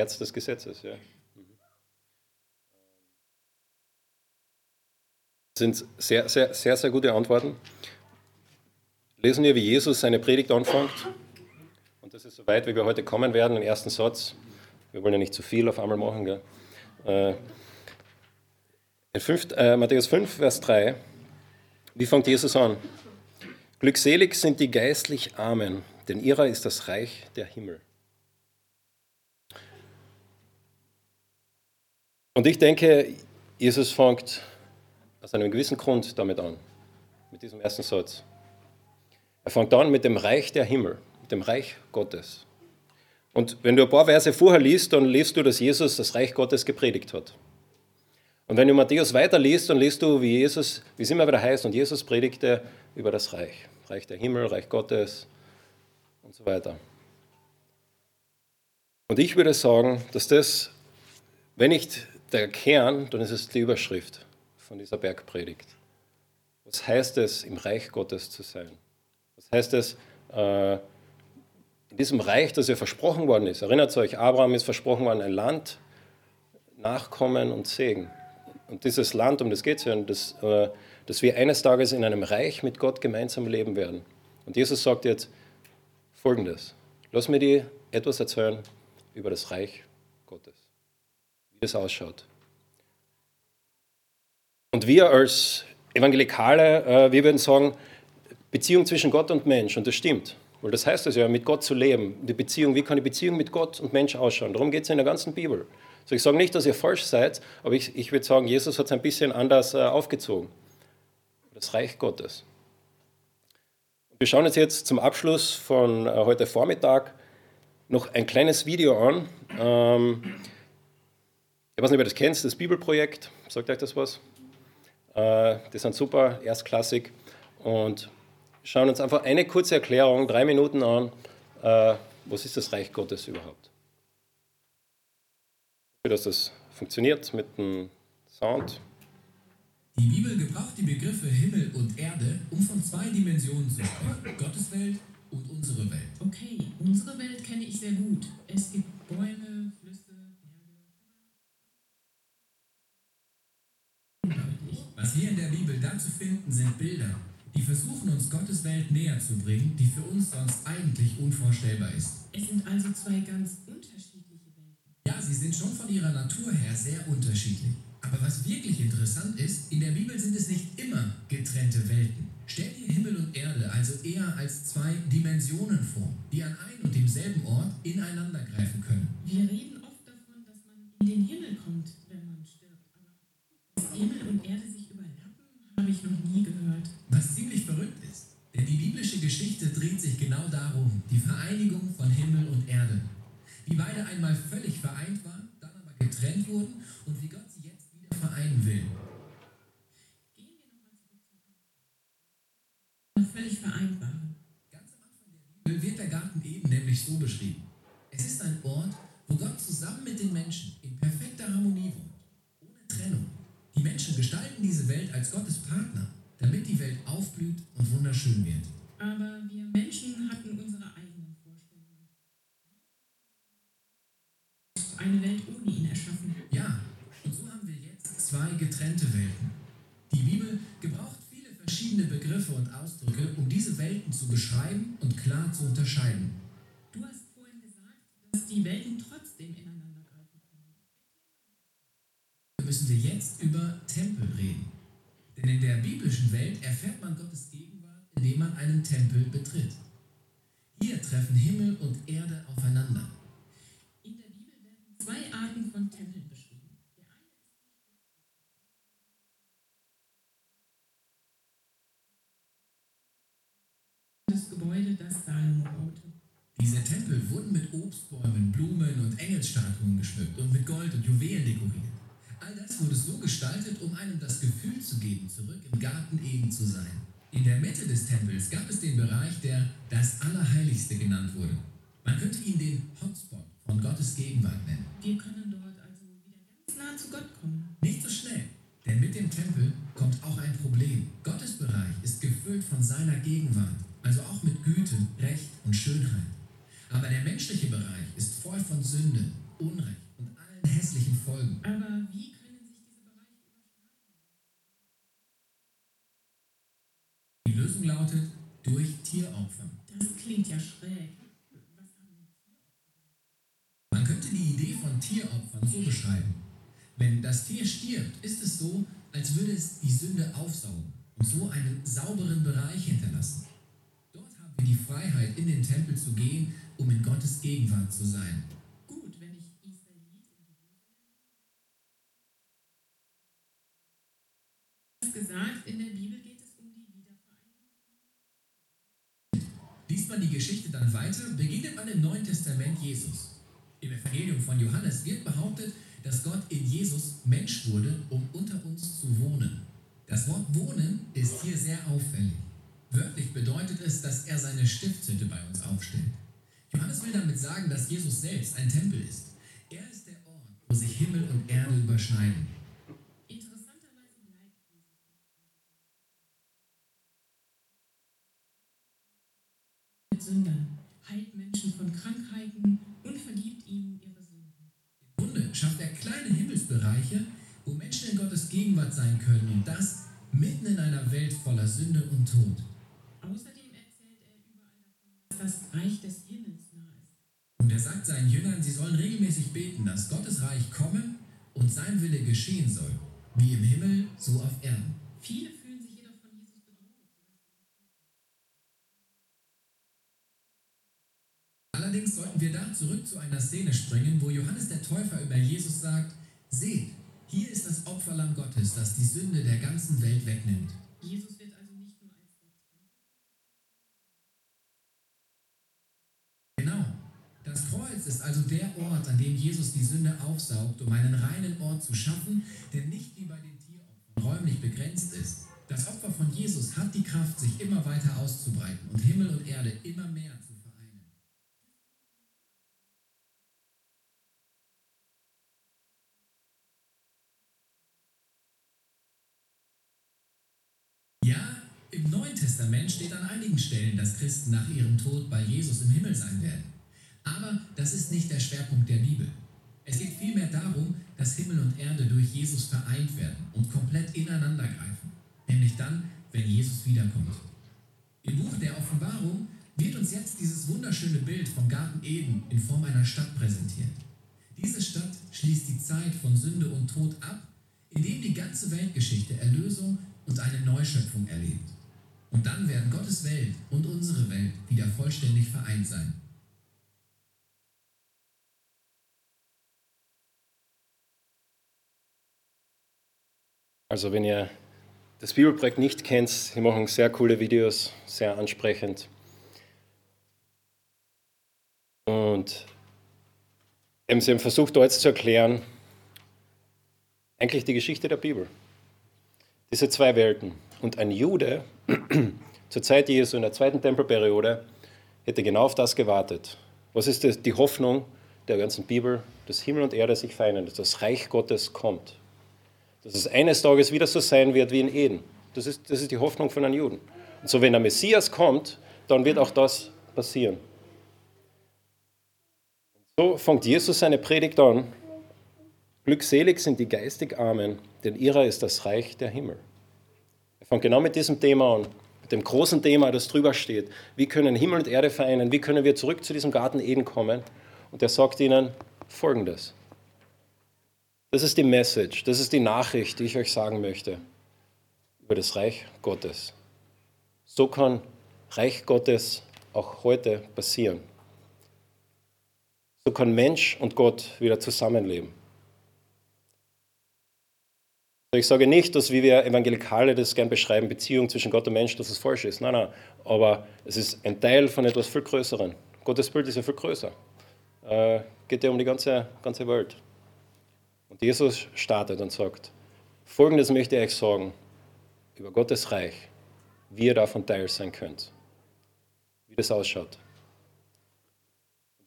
Herz des Gesetzes, ja. Das sind sehr, sehr, sehr, sehr gute Antworten. Lesen wir, wie Jesus seine Predigt anfängt. Und das ist so weit, wie wir heute kommen werden, den ersten Satz. Wir wollen ja nicht zu viel auf einmal machen. Gell? In 5, äh, Matthäus 5, Vers 3, wie fängt Jesus an? Glückselig sind die geistlich Armen, denn ihrer ist das Reich der Himmel. Und ich denke, Jesus fängt aus einem gewissen Grund damit an, mit diesem ersten Satz. Er fängt an mit dem Reich der Himmel, mit dem Reich Gottes. Und wenn du ein paar Verse vorher liest, dann liest du, dass Jesus das Reich Gottes gepredigt hat. Und wenn du Matthäus weiterliest, dann liest du, wie Jesus, wie es immer wieder heißt, und Jesus predigte über das Reich. Reich der Himmel, Reich Gottes und so weiter. Und ich würde sagen, dass das, wenn nicht der Kern, dann ist es die Überschrift von dieser Bergpredigt. Was heißt es, im Reich Gottes zu sein? Was heißt es, äh, in diesem Reich, das ja versprochen worden ist? Erinnert euch, Abraham ist versprochen worden, ein Land, Nachkommen und Segen. Und dieses Land, um das geht es ja, dass, äh, dass wir eines Tages in einem Reich mit Gott gemeinsam leben werden. Und Jesus sagt jetzt Folgendes. Lass mir dir etwas erzählen über das Reich Gottes, wie das ausschaut. Und wir als Evangelikale, äh, wir würden sagen, Beziehung zwischen Gott und Mensch, und das stimmt. Weil das heißt es ja, mit Gott zu leben. Die Beziehung, wie kann die Beziehung mit Gott und Mensch ausschauen? Darum geht es in der ganzen Bibel. Also ich sage nicht, dass ihr falsch seid, aber ich, ich würde sagen, Jesus hat es ein bisschen anders äh, aufgezogen. Das Reich Gottes. Wir schauen uns jetzt zum Abschluss von äh, heute Vormittag noch ein kleines Video an. Ähm, ich weiß nicht, ob ihr das kennt, das Bibelprojekt. Sagt euch das was? Äh, die sind super, erstklassig. Und schauen uns einfach eine kurze Erklärung, drei Minuten an. Äh, was ist das Reich Gottes überhaupt? Dass das funktioniert mit dem Sound. Die Bibel gebraucht die Begriffe Himmel und Erde, um von zwei Dimensionen zu sprechen. Gottes Welt und unsere Welt. Okay, unsere Welt kenne ich sehr gut. Es gibt Bäume, Flüsse, Berge. Was wir in der Bibel dazu finden, sind Bilder, die versuchen uns Gottes Welt näher zu bringen, die für uns sonst eigentlich unvorstellbar ist. Es sind also zwei ganz unterschiedliche ja, sie sind schon von ihrer Natur her sehr unterschiedlich. Aber was wirklich interessant ist, in der Bibel sind es nicht immer getrennte Welten. Stell dir Himmel und Erde also eher als zwei Dimensionen vor, die an einem und demselben Ort ineinander greifen können. Wir reden oft davon, dass man in den Himmel kommt, wenn man stirbt. Aber dass Himmel und Erde sich überlappen, habe ich noch nie gehört. Was ziemlich verrückt ist. Denn die biblische Geschichte dreht sich genau darum, die Vereinigung von Himmel und Erde die beide einmal völlig vereint waren, dann aber getrennt wurden und wie Gott sie jetzt wieder vereinen will. Gehen wir nochmal zurück zum Anfang. Völlig vereint waren. Ganz am Anfang der Bibel wird der Garten Eden nämlich so beschrieben. Es ist ein Ort, wo Gott zusammen mit den Menschen in perfekter Harmonie wohnt, ohne Trennung. Die Menschen gestalten diese Welt als Gottes Partner, damit die Welt aufblüht und wunderschön wird. Aber wir Menschen hatten unsere eine Welt ohne ihn erschaffen. Ja, und so haben wir jetzt zwei getrennte Welten. Die Bibel gebraucht viele verschiedene Begriffe und Ausdrücke, um diese Welten zu beschreiben und klar zu unterscheiden. Du hast vorhin gesagt, dass die Welten trotzdem ineinander greifen können. Müssen wir jetzt über Tempel reden. Denn in der biblischen Welt erfährt man Gottes Gegenwart, indem man einen Tempel betritt. Hier treffen Himmel und Erde aufeinander zwei Arten von Tempeln beschrieben. Der eine ist Obstbäumen, Blumen und Engelsstatuen geschmückt und mit Gold und Juwelen dekoriert. All das wurde so gestaltet, um einem das Gefühl zu geben, zurück im Garten Eden zu sein. In der Mitte des Tempels gab es den Bereich, der das Allerheiligste genannt wurde. Man könnte ihn den Hotspot von Gottes Gegenwart nennen. Wir können dort also wieder ganz nah zu Gott kommen. Nicht so schnell, denn mit dem Tempel kommt auch ein Problem. Gottes Bereich ist gefüllt von seiner Gegenwart, also auch mit Güte, Recht und Schönheit. Aber der menschliche Bereich ist voll von Sünde, Unrecht und allen hässlichen Folgen. Aber wie können sich diese Bereiche überschneiden? Die Lösung lautet durch Tieropfer. Das klingt ja schräg. Man könnte die Idee von Tieropfern so beschreiben. Wenn das Tier stirbt, ist es so, als würde es die Sünde aufsaugen und so einen sauberen Bereich hinterlassen. Dort haben wir die Freiheit, in den Tempel zu gehen, um in Gottes Gegenwart zu sein. Gut, wenn ich Israelit in Jerusalem bin. Du hast gesagt, in der Bibel geht es um die Wiedervereinigung. Liest man die Geschichte dann weiter, begegnet man im Neuen Testament Jesus. Im Evangelium von Johannes wird behauptet, dass Gott in Jesus Mensch wurde, um unter uns zu wohnen. Das Wort wohnen ist hier sehr auffällig. Wörtlich bedeutet es, dass er seine Stiftshütte bei uns aufstellt. Johannes will damit sagen, dass Jesus selbst ein Tempel ist. Er ist der Ort, wo sich Himmel und Erde überschneiden. Mit Sündern, heilt Menschen von Krankheiten und vergibt ihnen ihre Sünden. Im Grunde schafft er kleine Himmelsbereiche, wo Menschen in Gottes Gegenwart sein können und das mitten in einer Welt voller Sünde und Tod. Außerdem erzählt er überall davon, dass das Reich des Himmels nah ist. Und er sagt seinen Jüngern, sie sollen regelmäßig beten, dass Gottes Reich komme und sein Wille geschehen soll, wie im Himmel, so auf Erden. Viele fühlen sich jedoch von Jesus bedroht, sodass sie Allerdings sollten wir da zurück zu einer Szene springen, wo Johannes der Täufer über Jesus sagt, seht, hier ist das Opferlamm Gottes, das die Sünde der ganzen Welt wegnimmt. Jesus wird also nicht nur als Genau. Das Kreuz ist also der Ort, an dem Jesus die Sünde aufsaugt, um einen reinen Ort zu schaffen, der nicht wie bei den Tieropfern räumlich begrenzt ist. Das Opfer von Jesus hat die Kraft, sich immer weiter auszubreiten und Himmel und Erde immer mehr zu vereinen. Ja, im Neuen Testament steht an einigen Stellen, dass Christen nach ihrem Tod bei Jesus im Himmel sein werden. Aber das ist nicht der Schwerpunkt der Bibel. Es geht vielmehr darum, dass Himmel und Erde durch Jesus vereint werden und komplett ineinander greifen. Nämlich dann, wenn Jesus wiederkommt. Im Buch der Offenbarung wird uns jetzt dieses wunderschöne Bild vom Garten Eden in Form einer Stadt präsentiert. Diese Stadt schließt die Zeit von Sünde und Tod ab, indem die ganze Weltgeschichte Erlösung und eine Neuschöpfung erlebt. Und dann werden Gottes Welt und unsere Welt wieder vollständig vereint sein. Also wenn ihr das Bibelprojekt nicht kennt, sie machen sehr coole Videos, sehr ansprechend. Und sie haben versucht, dort zu erklären, eigentlich die Geschichte der Bibel. Diese zwei Welten. Und ein Jude zur Zeit Jesu in der zweiten Tempelperiode hätte genau auf das gewartet. Was ist das, die Hoffnung der ganzen Bibel? Dass Himmel und Erde sich vereinen, dass das Reich Gottes kommt. Dass es eines Tages wieder so sein wird wie in Eden. Das ist, das ist die Hoffnung von einem Juden. Und so, wenn der Messias kommt, dann wird auch das passieren. So fängt Jesus seine Predigt an. Glückselig sind die geistig Armen, denn ihrer ist das Reich der Himmel. Er fängt genau mit diesem Thema an, mit dem großen Thema, das drüber steht. Wie können Himmel und Erde vereinen? Wie können wir zurück zu diesem Garten Eden kommen? Und er sagt ihnen Folgendes. Das ist die Message, das ist die Nachricht, die ich euch sagen möchte über das Reich Gottes. So kann Reich Gottes auch heute passieren. So kann Mensch und Gott wieder zusammenleben. Ich sage nicht, dass wie wir Evangelikale das gern beschreiben, Beziehung zwischen Gott und Mensch, dass es falsch ist. Nein, nein. Aber es ist ein Teil von etwas viel Größeren. Gottes Bild ist ja viel größer. äh, geht ja um die ganze, ganze Welt. Und Jesus startet und sagt, Folgendes möchte ich euch sagen über Gottes Reich, wie ihr davon Teil sein könnt, wie das ausschaut.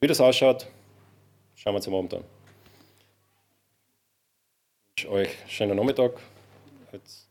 Wie das ausschaut, schauen wir uns am Abend an. Euch schönen Nachmittag. Jetzt